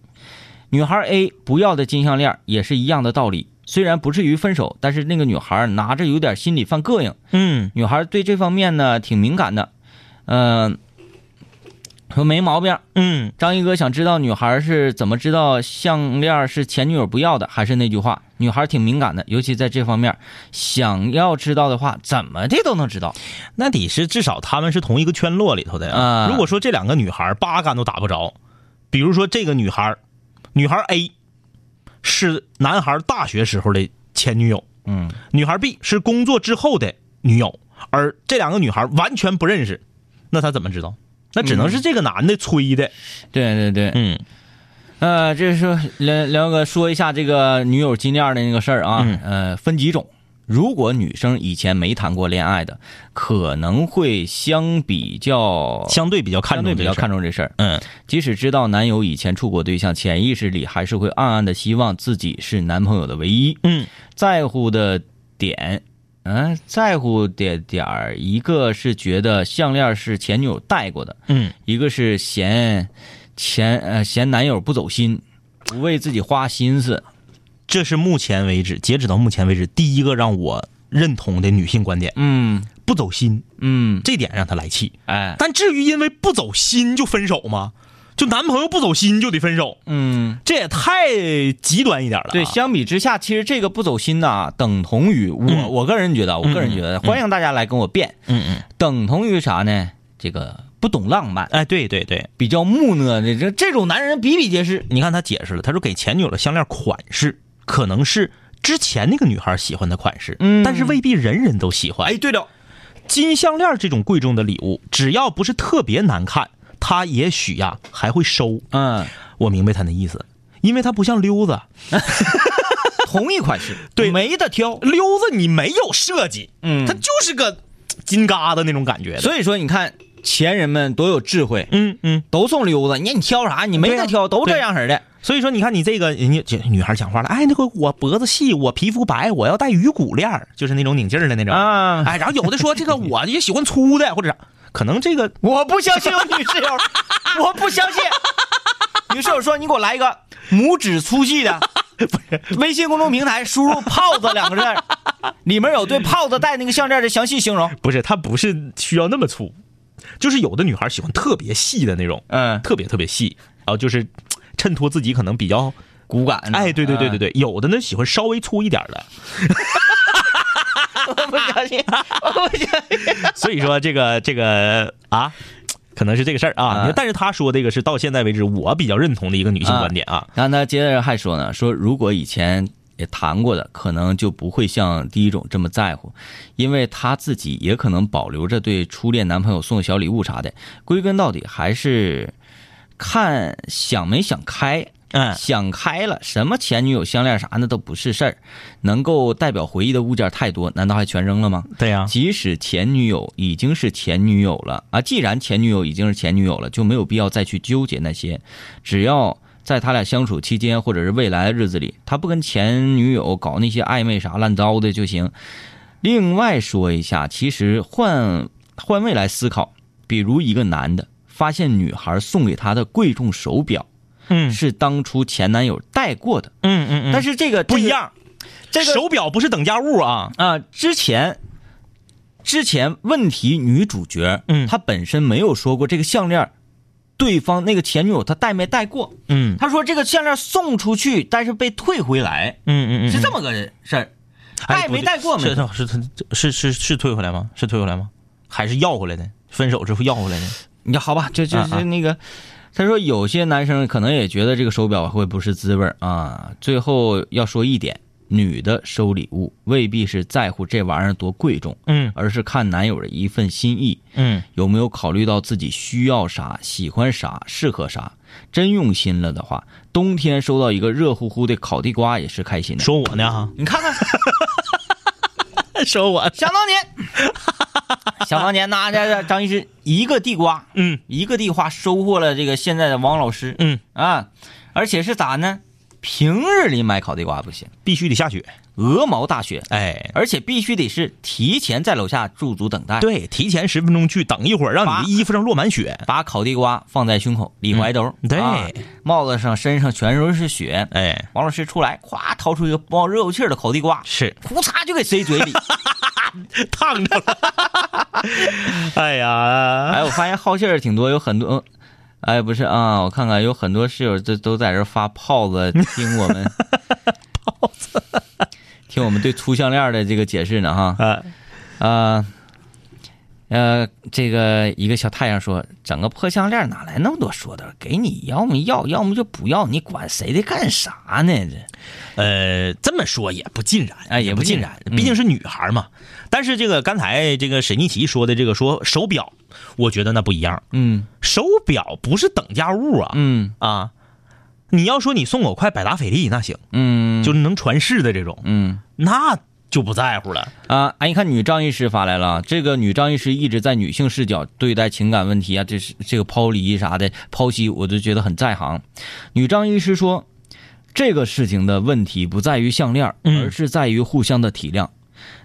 B: 女孩 A 不要的金项链也是一样的道理。虽然不至于分手，但是那个女孩拿着有点心里犯膈应。
C: 嗯
B: 女孩对这方面呢挺敏感的，嗯、说没毛病。
C: 嗯
B: 张一哥想知道女孩是怎么知道项链是前女友不要的，还是那句话，女孩挺敏感的，尤其在这方面，想要知道的话，怎么的都能知道。
C: 那得是至少他们是同一个圈落里头的呀。
B: 啊
C: 如果说这两个女孩八竿都打不着，比如说这个女孩，女孩 A 是男孩大学时候的前女友，
B: 嗯，
C: 女孩 B 是工作之后的女友，而这两个女孩完全不认识，那他怎么知道？那只能是这个男的催的。
B: 对对对，
C: 嗯
B: 呃，这是聊聊个说一下这个女友金链的那个事儿啊，
C: 嗯
B: 呃，分几种。如果女生以前没谈过恋爱的，可能会相比较
C: 相对比较看重
B: 相对比较看重这事儿。
C: 嗯
B: 即使知道男友以前处过对象，潜意识里还是会暗暗的希望自己是男朋友的唯一。
C: 嗯
B: 在乎的点，嗯、在乎的点儿，一个是觉得项链是前女友戴过的，
C: 嗯
B: 一个是嫌前呃嫌男友不走心，不为自己花心思。
C: 这是目前为止，截止到目前为止，第一个让我认同的女性观点，
B: 嗯。
C: 不走心，
B: 嗯，
C: 这点让他来气。
B: 哎，
C: 但至于因为不走心就分手吗？就男朋友不走心就得分手，
B: 嗯，
C: 这也太极端一点了啊。
B: 对，相比之下，其实这个不走心呐，等同于我、
C: 嗯。
B: 我个人觉得，我个人觉得，欢迎大家来跟我辩，
C: 嗯嗯，
B: 等同于啥呢？这个不懂浪漫，
C: 哎，对对对，
B: 比较木讷的这这种男人比比皆是。
C: 你看他解释了，他说给前女友的项链款式可能是之前那个女孩喜欢的款式，
B: 嗯
C: 但是未必人人都喜欢。
B: 哎，对了，
C: 金项链这种贵重的礼物，只要不是特别难看，他也许呀还会收。
B: 嗯，
C: 我明白他的意思，因为他不像溜子，[laughs] [laughs]
B: 同一款式，
C: 对
B: 没得挑。
C: 溜子你没有设计，
B: 嗯
C: 它就是个金疙瘩那种感觉。
B: 所以说，你看前人们多有智慧，
C: 嗯嗯，
B: 都送溜子，你看你挑啥？你没得挑，都这样式的。
C: 所以说你看你这个人家这女孩讲话了，哎，那个我脖子细，我皮肤白，我要戴鱼骨链儿，就是那种拧劲儿的那种。
B: 啊
C: 哎，然后有的说这个我也喜欢粗的，或者啥，可能这个 [laughs]
B: 我不相信有女室友，[laughs] 我不相信。女室友说：“你给我来一个拇指粗细的。[laughs] ”不是微信公众平台输入“泡子”两个字儿，里面有对泡子戴那个项链的详细形容。
C: 不是，它不是需要那么粗，就是有的女孩喜欢特别细的那种，
B: 嗯，
C: 特别特别细，然后就是衬托自己可能比较，
B: 骨感。
C: 哎，对对对对
B: 对，
C: 对，有的呢喜欢稍微粗一点的，[laughs]
B: 我不相信，我不相信。
C: 所以说这个这个啊，可能是这个事儿啊。但是他说这个是到现在为止我比较认同的一个女性观点啊。
B: 然后他接着还说呢，说如果以前也谈过的，可能就不会像第一种这么在乎，因为她自己也可能保留着对初恋男朋友送小礼物啥的。归根到底还是看想没想开。
C: 嗯
B: 想开了，什么前女友项链啥的都不是事儿，能够代表回忆的物件太多，难道还全扔了吗？
C: 对呀、
B: 即使前女友已经是前女友了啊，既然前女友已经是前女友了，就没有必要再去纠结那些，只要在他俩相处期间或者是未来的日子里，他不跟前女友搞那些暧昧啥烂糟的就行。另外说一下，其实换换位来思考，比如一个男的发现女孩送给他的贵重手表
C: 嗯
B: 是当初前男友戴过的，
C: 嗯嗯嗯，
B: 但是这个
C: 不一，样，
B: 这个
C: 手表不是等价物啊。
B: 啊，之前之前问题女主角，
C: 嗯
B: 她本身没有说过这个项链，对方那个前女友她戴没戴过？
C: 嗯
B: 她说这个项链送出去，但是被退回来，
C: 嗯嗯嗯
B: 是这么个事儿。戴没戴过没
C: 是是是是是是退回来吗？是退回来吗？还是要回来的？分手之后要回来的？
B: 你好吧，这这
C: 啊啊
B: 是那个，他说有些男生可能也觉得这个手表会不是滋味儿啊。最后要说一点，女的收礼物未必是在乎这玩意儿多贵重，
C: 嗯
B: 而是看男友的一份心意。
C: 嗯
B: 有没有考虑到自己需要啥、喜欢啥、适合啥？真用心了的话，冬天收到一个热乎乎的烤地瓜也是开心的。
C: 说我呢哈，
B: 你看看，[laughs]
C: 说我
B: 想当年，[laughs] 想当年呐，这这张医师一个地瓜，
C: 嗯
B: 一个地瓜收获了这个现在的王老师，
C: 嗯
B: 啊，而且是咋呢？平日里买烤地瓜不行，
C: 必须得下雪，
B: 鹅毛大雪，
C: 哎，
B: 而且必须得是提前在楼下驻足等待。
C: 对，提前十分钟去，等一会儿，让你的衣服上落满雪。
B: 把烤地瓜放在胸口里怀兜，
C: 嗯对
B: 啊帽子上、身上全都是雪。
C: 哎，
B: 王老师出来，咵掏出一个冒热乎气的烤地瓜，
C: 是
B: 呼嚓就给塞嘴里。[laughs]
C: 烫着了。[laughs] 哎呀，
B: 哎，我发现好信儿挺多，有很多，哎，不是啊，我看看有很多室友都都在这发炮子听我们 [laughs] 听我们对粗项链的这个解释呢哈。
C: 啊，
B: 啊，呃，这个一个小太阳说，整个破项链哪来那么多说的？给你要么要，要么就不要，你管谁的干啥呢？这
C: 呃，这么说也不尽然，
B: 哎也不
C: 不尽然，毕竟是女孩嘛。但是这个刚才这个沈一琪说的这个说手表，我觉得那不一样，
B: 嗯
C: 手表不是等价物啊
B: 嗯
C: 啊！你要说你送我块百达翡丽那行，
B: 嗯，
C: 就是能传世的这种，
B: 嗯
C: 那就不在乎了。
B: 啊，哎，你看女张医师发来了，这个女张医师一直在女性视角对待情感问题啊，这是这个抛离啥的剖析，我就觉得很在行。女张医师说，这个事情的问题不在于项链，
C: 嗯
B: 而是在于互相的体谅。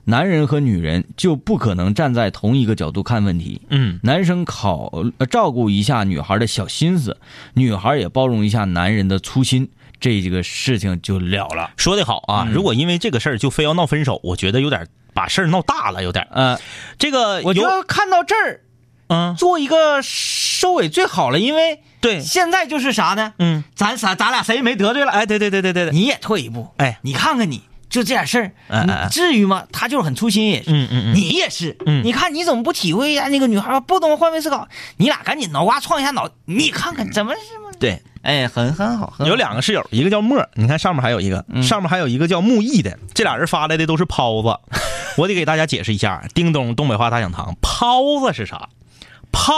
B: 男人和女人就不可能站在同一个角度看问题。
C: 嗯
B: 男生考呃照顾一下女孩的小心思，女孩也包容一下男人的粗心，这个事情就了了。
C: 说的好啊！
B: 嗯
C: 如果因为这个事儿就非要闹分手，我觉得有点把事儿闹大了，有点。
B: 嗯，
C: 这个
B: 我觉得看到这儿，
C: 嗯，
B: 做一个收尾最好了，因为
C: 对，
B: 现在就是啥呢？
C: 嗯，
B: 咱仨咱俩谁也没得罪了，
C: 哎，对对对对对对，
B: 你也退一步，
C: 哎，
B: 你看看你就这点事儿，你至于吗？他就是很粗心也是，
C: 嗯嗯嗯。
B: 你也是，
C: 嗯。
B: 你看你怎么不体会一下那个女孩不懂换位思考？你俩赶紧脑瓜撞一下脑，你看看怎么是吗？
C: 对，
B: 哎，很很好，很好。
C: 有两个室友，一个叫沫，你看上面还有一个，
B: 嗯。
C: 上面还有一个叫木易的，这俩人发来的都是泡子，[laughs] 我得给大家解释一下，叮咚东北话大讲堂，泡子是啥？抛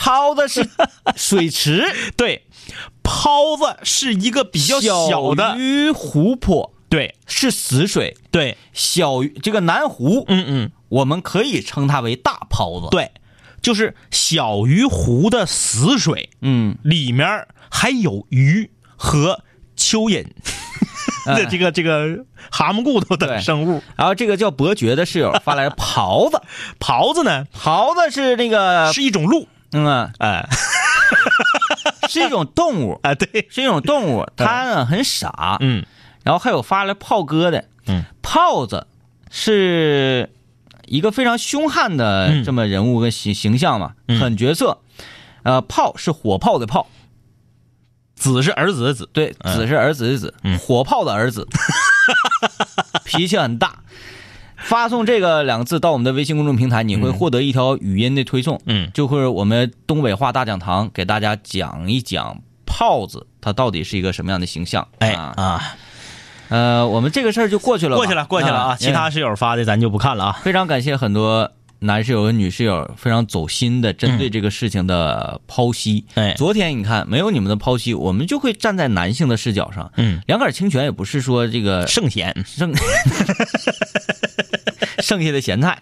B: 抛的是水池，[laughs]
C: 对，泡子是一个比较小的，
B: 于湖泊
C: 对。
B: 是死水，
C: 对，
B: 小鱼这个南湖，
C: 嗯嗯，
B: 我们可以称它为大泡子。，
C: 对，就是小鱼湖的死水
B: 嗯，
C: 里面还有鱼和蚯蚓。的 [laughs] [laughs] 这个这个蛤蟆骨头的生物。
B: 然后这个叫伯爵的室友发来狍子，[laughs]
C: 狍子呢？
B: 狍子是那个，
C: 是一种鹿，
B: 嗯。啊，
C: 哎。
B: 是一种动物，
C: 啊对，
B: 是一种动物，它呢很傻。
C: 嗯
B: 然后还有发来炮哥的，
C: 嗯，
B: 炮子是一个非常凶悍的
C: 嗯
B: 这么人物跟形形象嘛，
C: 嗯。
B: 狠角色。呃，炮是火炮的炮，
C: 子是儿子的子，
B: 对，
C: 嗯
B: 子是儿子的子，
C: 嗯。
B: 火炮的儿子，[laughs] 脾气很大。发送这个两个字到我们的微信公众平台，你会获得一条语音的推送，
C: 嗯。
B: 就会我们东北话大讲堂给大家讲一讲炮子他到底是一个什么样的形象。
C: 哎
B: 啊，
C: 啊，
B: 呃，我们这个事儿就过去了，
C: 过去了过去了啊，其他室友发的咱就不看了啊。
B: 非常感谢很多男室友和女室友非常走心的针对这个事情的剖析。
C: 哎
B: 昨天你看没有你们的剖析，我们就会站在男性的视角上。
C: 嗯，
B: 两杆清泉也不是说这个
C: 圣贤，
B: 剩剩下的咸菜，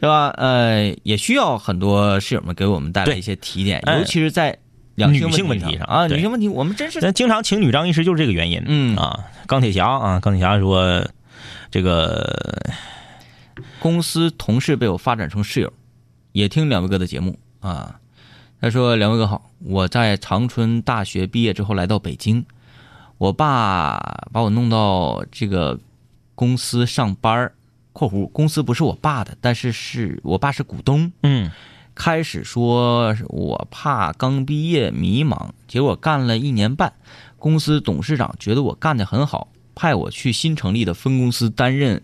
B: 是吧？呃，也需要很多室友们给我们带来一些提点，尤其是在两
C: 女性
B: 性
C: 问题上
B: 啊，女性问题我们真是
C: 咱经常请女张医师就是这个原因。
B: 嗯
C: 啊，钢铁侠啊，钢铁侠说这个
B: 公司同事被我发展成室友，也听两位哥的节目啊。他说：“两位哥好，我在长春大学毕业之后来到北京，我爸把我弄到这个公司上班儿（括弧公司不是我爸的，但是是我爸是股东）。
C: 嗯
B: 开始说我怕刚毕业迷茫，结果干了一年半，公司董事长觉得我干得很好，派我去新成立的分公司担任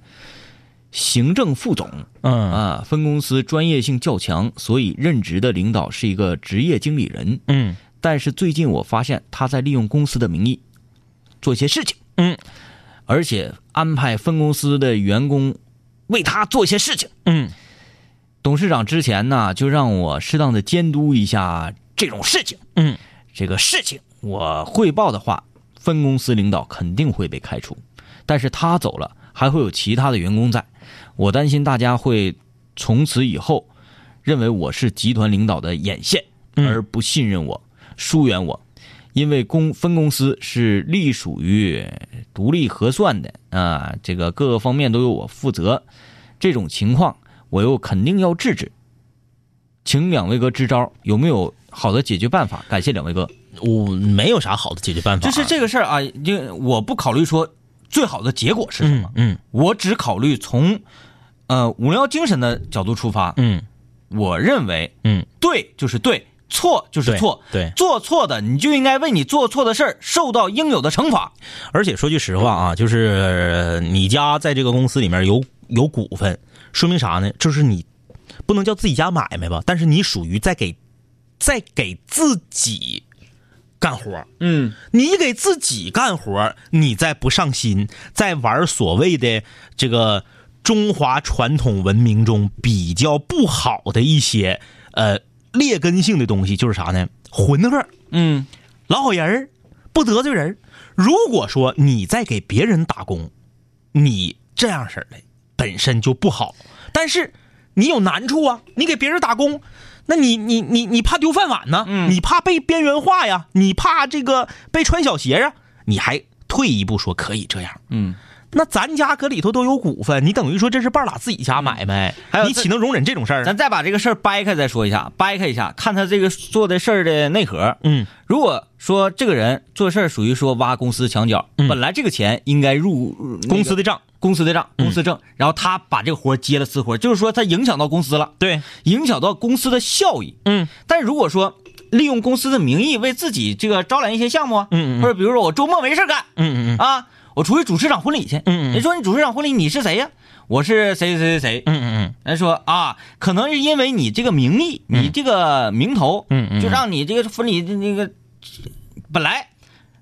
B: 行政副总。
C: 嗯
B: 啊，分公司专业性较强，所以任职的领导是一个职业经理人。
C: 嗯
B: 但是最近我发现他在利用公司的名义做一些事情，
C: 嗯，
B: 而且安排分公司的员工为他做一些事情。
C: 嗯
B: 董事长之前呢，就让我适当的监督一下这种事情。
C: 嗯。
B: 这个事情我汇报的话，分公司领导肯定会被开除，但是他走了，还会有其他的员工在，我担心大家会从此以后认为我是集团领导的眼线，
C: 嗯。
B: 而不信任我、疏远我，因为公分公司是隶属于独立核算的啊，这个各个方面都由我负责，这种情况我又肯定要制止。请两位哥支招，有没有好的解决办法？感谢两位哥。
C: 我没有啥好的解决办法，
B: 就是这个事儿啊，就我不考虑说最好的结果是什么，
C: 嗯
B: 我只考虑从呃五零幺精神的角度出发。
C: 嗯
B: 我认为
C: 嗯
B: 对就是对，错就是
C: 对
B: 错，
C: 对
B: 做错的你就应该为你做错的事儿受到应有的惩罚。
C: 而且说句实话啊，就是你家在这个公司里面有有股份，说明啥呢？就是你不能叫自己家买卖吧，但是你属于在给在给自己干活儿
B: 嗯
C: 你给自己干活儿，你在不上心，在玩所谓的这个中华传统文明中比较不好的一些呃劣根性的东西，就是啥呢？混合儿。
B: 嗯
C: 老好人儿，不得罪人。如果说你在给别人打工，你这样式儿的本身就不好，但是你有难处啊，你给别人打工，那你你你你怕丢饭碗呢？
B: 嗯
C: 你怕被边缘化呀？你怕这个被穿小鞋啊？你还退一步说可以这样？
B: 嗯，
C: 那咱家搁里头都有股份，你等于说这是半拉自己家买卖，
B: 还有
C: 你岂能容忍这种事儿？
B: 咱再把这个事儿掰开再说一下，掰开一下，看他这个做的事儿的内核。
C: 嗯
B: 如果说这个人做事儿属于说挖公司墙角，
C: 嗯
B: 本来这个钱应该入入那个
C: 公司的账，
B: 公司的账，
C: 嗯。
B: 公司挣，然后他把这个活接了私活，就是说他影响到公司了，
C: 对，
B: 影响到公司的效益。
C: 嗯。
B: 但如果说利用公司的名义为自己这个招揽一些项目啊，
C: 嗯嗯嗯。
B: 或者比如说我周末没事干
C: 嗯嗯嗯。
B: 啊，我出去主持场婚礼去，
C: 嗯嗯。
B: 人说你主持场婚礼你是谁呀？我是谁谁谁谁，
C: 嗯嗯
B: 人说啊，可能是因为你这个名义，你这个名头，
C: 嗯嗯
B: 就让你这个婚礼的那个本来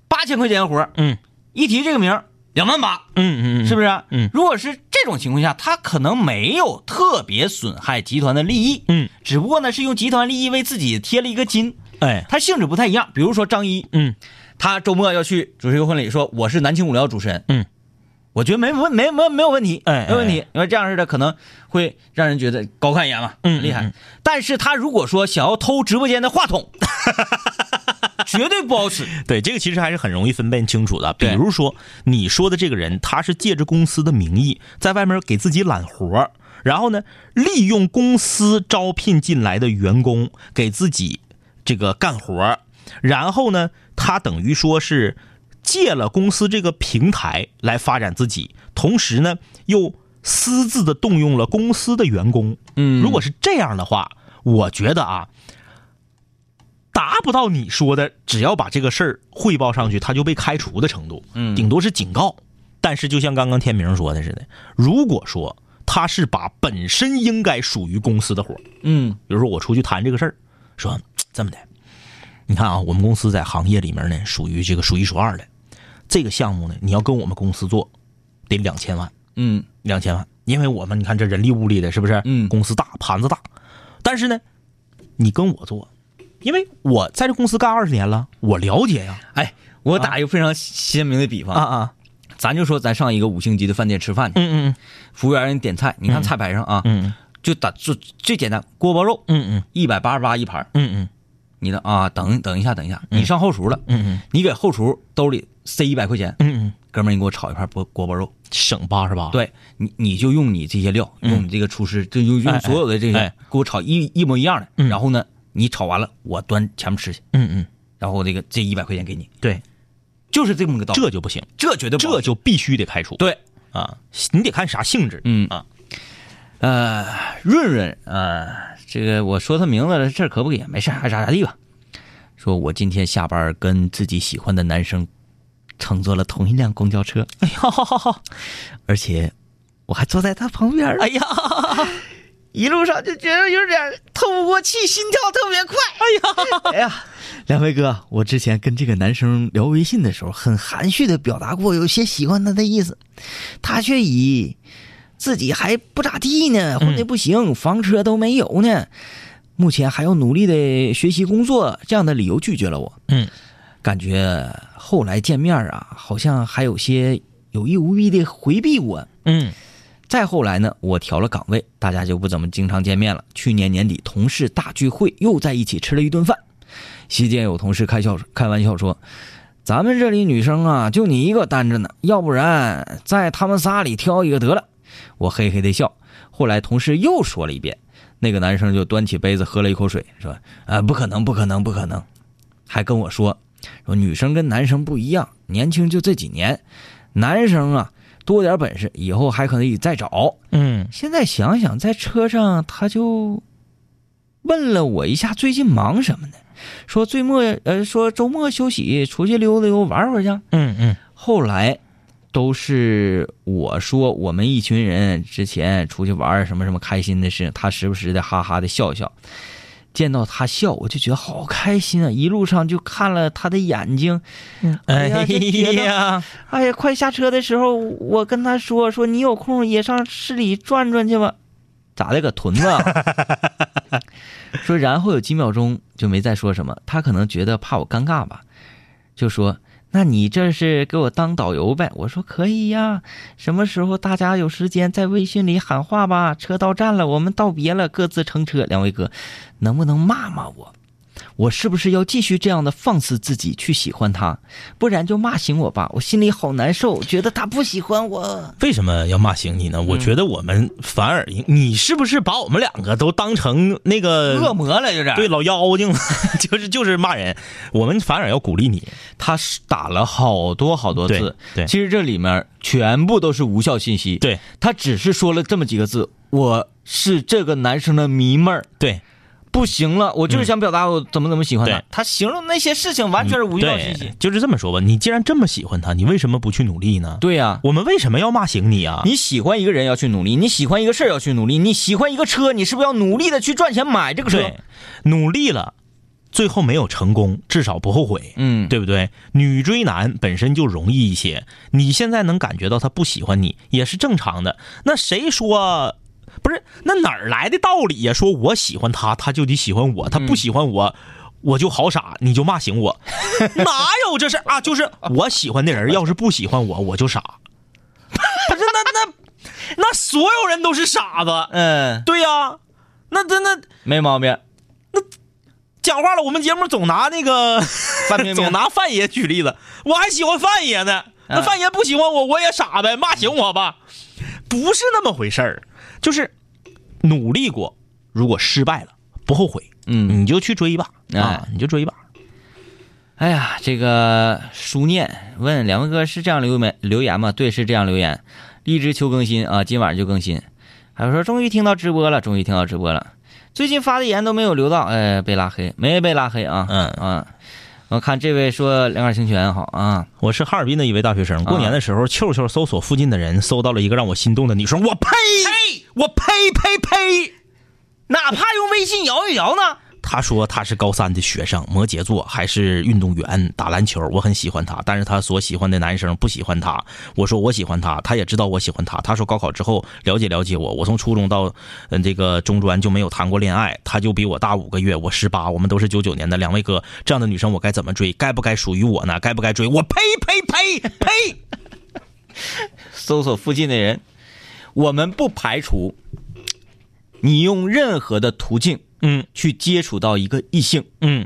B: 八千块钱的活
C: 嗯。
B: 一提这个名儿两万八，
C: 嗯嗯嗯，
B: 是不是？
C: 嗯
B: 如果是这种情况下，他可能没有特别损害集团的利益，
C: 嗯，
B: 只不过呢是用集团利益为自己贴了一个金，
C: 哎，
B: 他性质不太一样。比如说张一，
C: 嗯
B: 他周末要去主持一个婚礼，说我是南青五聊主持人，
C: 嗯，
B: 我觉得没问没没没有问题，
C: 哎
B: 没问题，因为这样式的可能会让人觉得高看一眼嘛，
C: 嗯
B: 厉害。但是他如果说想要偷直播间的话筒，[laughs] [laughs] 绝对不好使。[laughs]
C: 对，这个其实还是很容易分辨清楚的。比如说，你说的这个人，他是借着公司的名义，在外面给自己揽活儿然后呢，利用公司招聘进来的员工给自己这个干活儿然后呢，他等于说是借了公司这个平台来发展自己，同时呢，又私自的动用了公司的员工。
B: 嗯
C: 如果是这样的话，我觉得啊，达不到你说的，只要把这个事儿汇报上去，他就被开除的程度，
B: 嗯
C: 顶多是警告。但是就像刚刚天明说的似的，如果说他是把本身应该属于公司的活儿
B: 嗯
C: 比如说我出去谈这个事儿，说这么的，你看啊，我们公司在行业里面呢，属于这个数一数二的，这个项目呢，你要跟我们公司做，得两千万。
B: 嗯
C: 两千万，因为我们你看这人力物力的，是不是？
B: 嗯
C: 公司大，盘子大，但是呢，你跟我做，因为我在这公司干二十年了，我了解呀。
B: 哎，我打一个非常鲜明的比方，
C: 啊啊，
B: 咱就说咱上一个五星级的饭店吃饭去，
C: 嗯嗯
B: 服务员人点菜，你看菜牌上啊，
C: 嗯。
B: 就打最最简单锅包肉，
C: 嗯嗯。
B: 一百八十八一盘，
C: 嗯嗯。
B: 你的啊，等等一下，等一下，你上后厨了，
C: 嗯嗯。
B: 你给后厨兜里塞一百块钱，
C: 嗯嗯，
B: 哥们儿，你给我炒一盘锅锅包肉。
C: 省八十八。，
B: 对你，你就用你这些料，用你这个厨师，就用
C: 哎
B: 用所有的这些，
C: 哎。
B: 给我炒一一模一样的。
C: 嗯。
B: 然后呢，你炒完了，我端前面吃去，
C: 嗯嗯，
B: 然后这个这一百块钱给你，
C: 对，
B: 就是这么个道理。
C: 这就不行，
B: 这绝对不好
C: 这就必须得开除。
B: 对，
C: 啊，你得看啥性质。
B: 嗯。
C: 啊，
B: 呃，润润啊、这个我说他名字了，这可不给，没事，爱咋咋地吧。说我今天下班跟自己喜欢的男生乘坐了同一辆公交车，
C: 哎呀，好好好，
B: 而且我还坐在他旁边儿。
C: 哎呀，
B: 一路上就觉得有点透不过气，心跳特别快。哎呀，哎呀，两位哥，我之前跟这个男生聊微信的时候，很含蓄的表达过有些喜欢他的意思，他却以自己还不咋地呢，混的不行，房车都没有呢，目前还要努力的学习工作这样的理由拒绝了我。
C: 嗯，
B: 感觉后来见面啊，好像还有些有意无意的回避我。
C: 嗯
B: 再后来呢，我调了岗位，大家就不怎么经常见面了。去年年底同事大聚会，又在一起吃了一顿饭。席间有同事开笑开玩笑说：“咱们这里女生啊，就你一个单着呢，要不然在他们仨里挑一个得了。”我嘿嘿的笑。后来同事又说了一遍，那个男生就端起杯子喝了一口水，说：“啊，不可能，不可能，不可能。”还跟我说：“说女生跟男生不一样，年轻就这几年，男生啊多点本事，以后还可以再找。”
C: 嗯
B: 现在想想，在车上他就问了我一下最近忙什么呢？说最末呃说周末休息出去溜达溜玩会儿去。
C: 嗯嗯
B: 后来都是我说我们一群人之前出去玩儿什么什么开心的事，他时不时的哈哈的笑笑。见到他笑，我就觉得好开心啊！一路上就看了他的眼睛，哎呀，哎
C: 呀，
B: 哎呀，快下车的时候，我跟他说说你有空也上市里转转去吧。咋的，个屯子啊？[laughs] 说，然后有几秒钟就没再说什么。他可能觉得怕我尴尬吧，就说：“那你这是给我当导游呗？”我说：“可以呀，什么时候大家有时间在微信里喊话吧。车到站了，我们道别了，各自乘车。两位哥，能不能骂骂我？我是不是要继续这样的放肆自己去喜欢他？不然就骂醒我吧，我心里好难受，觉得他不喜欢我。
C: 为什么要骂醒你呢？我觉得我们反而应，你是不是把我们两个都当成那个
B: 恶魔了，有点。
C: 对，老妖精了，[laughs] 就是就是骂人。我们反而要鼓励你。
B: 他是打了好多好多字，
C: 对对
B: 其实这里面全部都是无效信息。
C: 对，
B: 他只是说了这么几个字：“我是这个男生的迷妹儿。”
C: 对，
B: 不行了，我就是想表达我怎么怎么喜欢他。
C: 对
B: 他形容那些事情完全是无效信息。，
C: 就是这么说吧。你既然这么喜欢他，你为什么不去努力呢？
B: 对呀、
C: 我们为什么要骂醒你啊？
B: 你喜欢一个人要去努力，你喜欢一个事儿要去努力，你喜欢一个车，你是不是要努力的去赚钱买这个车？
C: 对，努力了，最后没有成功，至少不后悔。
B: 嗯，
C: 对不对？女追男本身就容易一些，你现在能感觉到他不喜欢你，也是正常的。那谁说不是？那哪儿来的道理呀？说我喜欢他，他就得喜欢我；他不喜欢我，我就好傻，你就骂醒我。[laughs] 哪有这事啊？就是我喜欢的人，要是不喜欢我，我就傻。不是那那那所有人都是傻子，
B: 嗯，
C: 对呀、那真的
B: 没毛病。
C: 那讲话了，我们节目总拿那个 [laughs]
B: 范冰冰
C: 总拿范爷举例子，我还喜欢范爷呢。那
B: 嗯
C: 范爷不喜欢我，我也傻呗，骂醒我吧。不是那么回事儿，就是努力过，如果失败了不后悔，
B: 嗯，
C: 你就去追吧，
B: 哎
C: 啊，你就追吧。
B: 哎呀，这个书念问两位哥是这样留言留言吗？对，是这样留言。荔枝求更新啊，今晚上就更新。还有说终于听到直播了，终于听到直播了。最近发的言都没有留到，哎，被拉黑，没被拉黑啊。
C: 嗯
B: 啊，我看这位说两杆清泉好啊，
C: 我是哈尔滨的一位大学生，过年的时候，秋秋搜索附近的人，搜到了一个让我心动的女生，我呸！我呸呸呸！
B: 哪怕用微信摇一摇呢。
C: 他说他是高三的学生，摩羯座，还是运动员，打篮球。我很喜欢他，但是他所喜欢的男生不喜欢他。我说我喜欢他，他也知道我喜欢他。他说高考之后了解了解我，我从初中到嗯这个中专就没有谈过恋爱。他就比我大五个月，我十八，我们都是九九年的。两位哥，这样的女生我该怎么追？该不该属于我呢？该不该追？我呸呸呸呸！
B: 搜索附近的人，我们不排除你用任何的途径
C: 嗯
B: 去接触到一个异性，
C: 嗯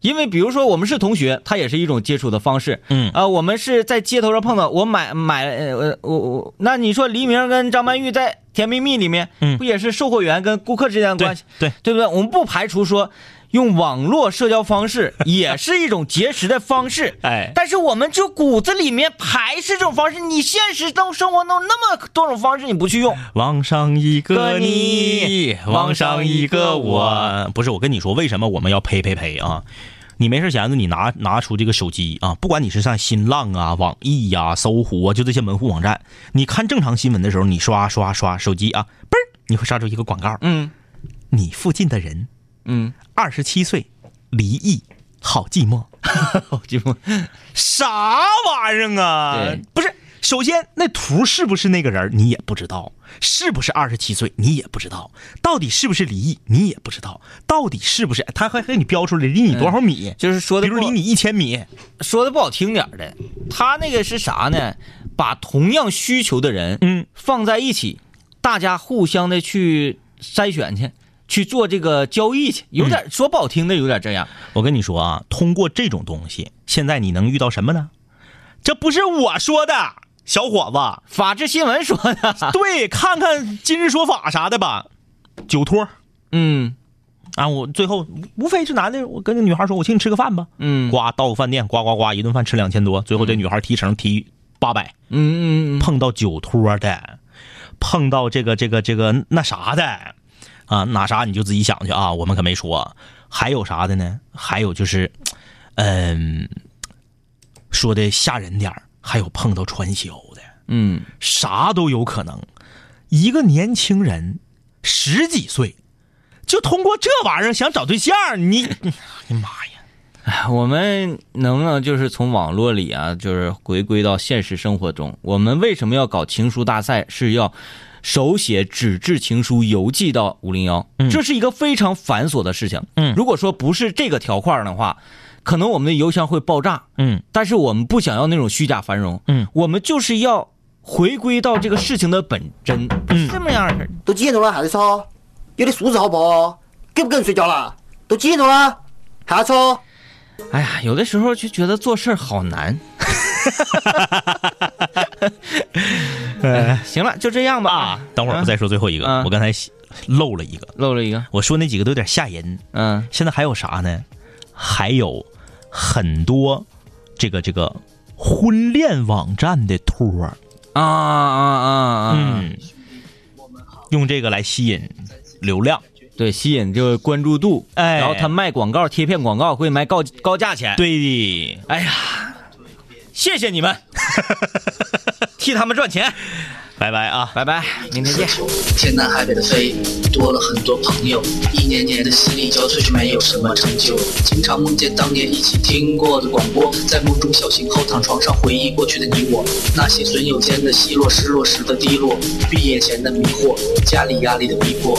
B: 因为比如说我们是同学，他也是一种接触的方式。
C: 嗯
B: 啊、我们是在街头上碰到，我买买呃我我那你说黎明跟张曼玉在《甜蜜蜜》里面，
C: 嗯
B: 不也是售货员跟顾客之间的关系？
C: 对，
B: 对不对？我们不排除说用网络社交方式 [laughs] 也是一种节食的方式。[laughs]
C: 哎
B: 但是我们就骨子里面排斥这种方式，你现实中生活中那么多种方式你不去用，
C: 网上一个
B: 个
C: 你
B: 你，
C: 网上一个我。不是我跟你说，为什么我们要呸呸呸啊？你没事闲着，你拿拿出这个手机啊，不管你是上新浪啊、网易呀、搜狐啊，就这些门户网站，你看正常新闻的时候，你刷刷刷手机啊，嘣儿，你会刷出一个广告，
B: 嗯
C: 你附近的人
B: 嗯，
C: 二十七岁，离异，好寂寞。[laughs]
B: 好寂寞。
C: 啥玩意儿啊？不是，首先那图是不是那个人你也不知道，是不是二十七岁你也不知道，到底是不是离异你也不知道，到底是不是他还给你标出来离你多少米？
B: 就是说的
C: 比如离你一千米，
B: 说的不好听点的，他那个是啥呢？把同样需求的人，
C: 嗯，
B: 放在一起，大家互相的去筛选去，去做这个交易去，有点、说不好听的，有点这样。
C: 我跟你说啊，通过这种东西，现在你能遇到什么呢？这不是我说的，小伙子，
B: 法制新闻说的，[laughs]
C: 对，看看今日说法啥的吧，酒托。
B: 嗯。
C: 啊，我最后无非是男的，我跟那女孩说，我请你吃个饭吧。
B: 嗯。
C: 呱到个饭店，呱呱呱，一顿饭吃两千多，最后这女孩提成提八百，
B: 嗯嗯嗯，
C: 碰到酒托的，碰到这个这个这个那啥的，啊，哪啥你就自己想去啊，我们可没说。还有啥的呢？还有就是，嗯，说的吓人点儿还有碰到传销的，
B: 嗯，
C: 啥都有可能。一个年轻人十几岁，就通过这玩意儿想找对象，你，[laughs] 哎呀妈呀！
B: 哎我们能不能就是从网络里啊，就是回归到现实生活中？我们为什么要搞情书大赛？是要手写纸质情书邮寄到五零幺，这是一个非常繁琐的事情。
C: 嗯
B: 如果说不是这个条块的话，可能我们的邮箱会爆炸。
C: 嗯
B: 但是我们不想要那种虚假繁荣，
C: 嗯，
B: 我们就是要回归到这个事情的本真，不是这么样式儿。
E: 都几点钟了还在吵？有点素质好不好？给不跟人睡觉了？都几点钟了还要吵？
B: 哎呀，有的时候就觉得做事儿好难。[laughs] 哎，[laughs] 行了，就这样吧。
C: 啊，等会儿我再说最后一个，
B: 嗯
C: 我刚才漏了一个，
B: 漏了一个，
C: 我说那几个都有点吓人。
B: 嗯。
C: 现在还有啥呢？还有很多这个这个婚恋网站的托儿，
B: 啊啊啊啊，
C: 嗯，用这个来吸引流量。
B: 对，吸引这个关注度，
C: 哎。
B: 然后他卖广告、贴片广告会卖高高价钱，，
C: 对的，
B: 哎呀，谢谢你们，[laughs] 替他们赚钱，
C: 拜拜啊。
B: 拜拜，明天见。
F: 天南海北的飞，多了很多朋友，一年年的心力交瘁却没有什么成就。经常梦见当年一起听过的广播，在梦中小醒后躺床上回忆过去的你我，那些损友间的奚落，失落时的低落，毕业前的迷惑，家里压力的逼迫。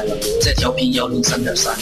F: 了，在调频幺零三点三。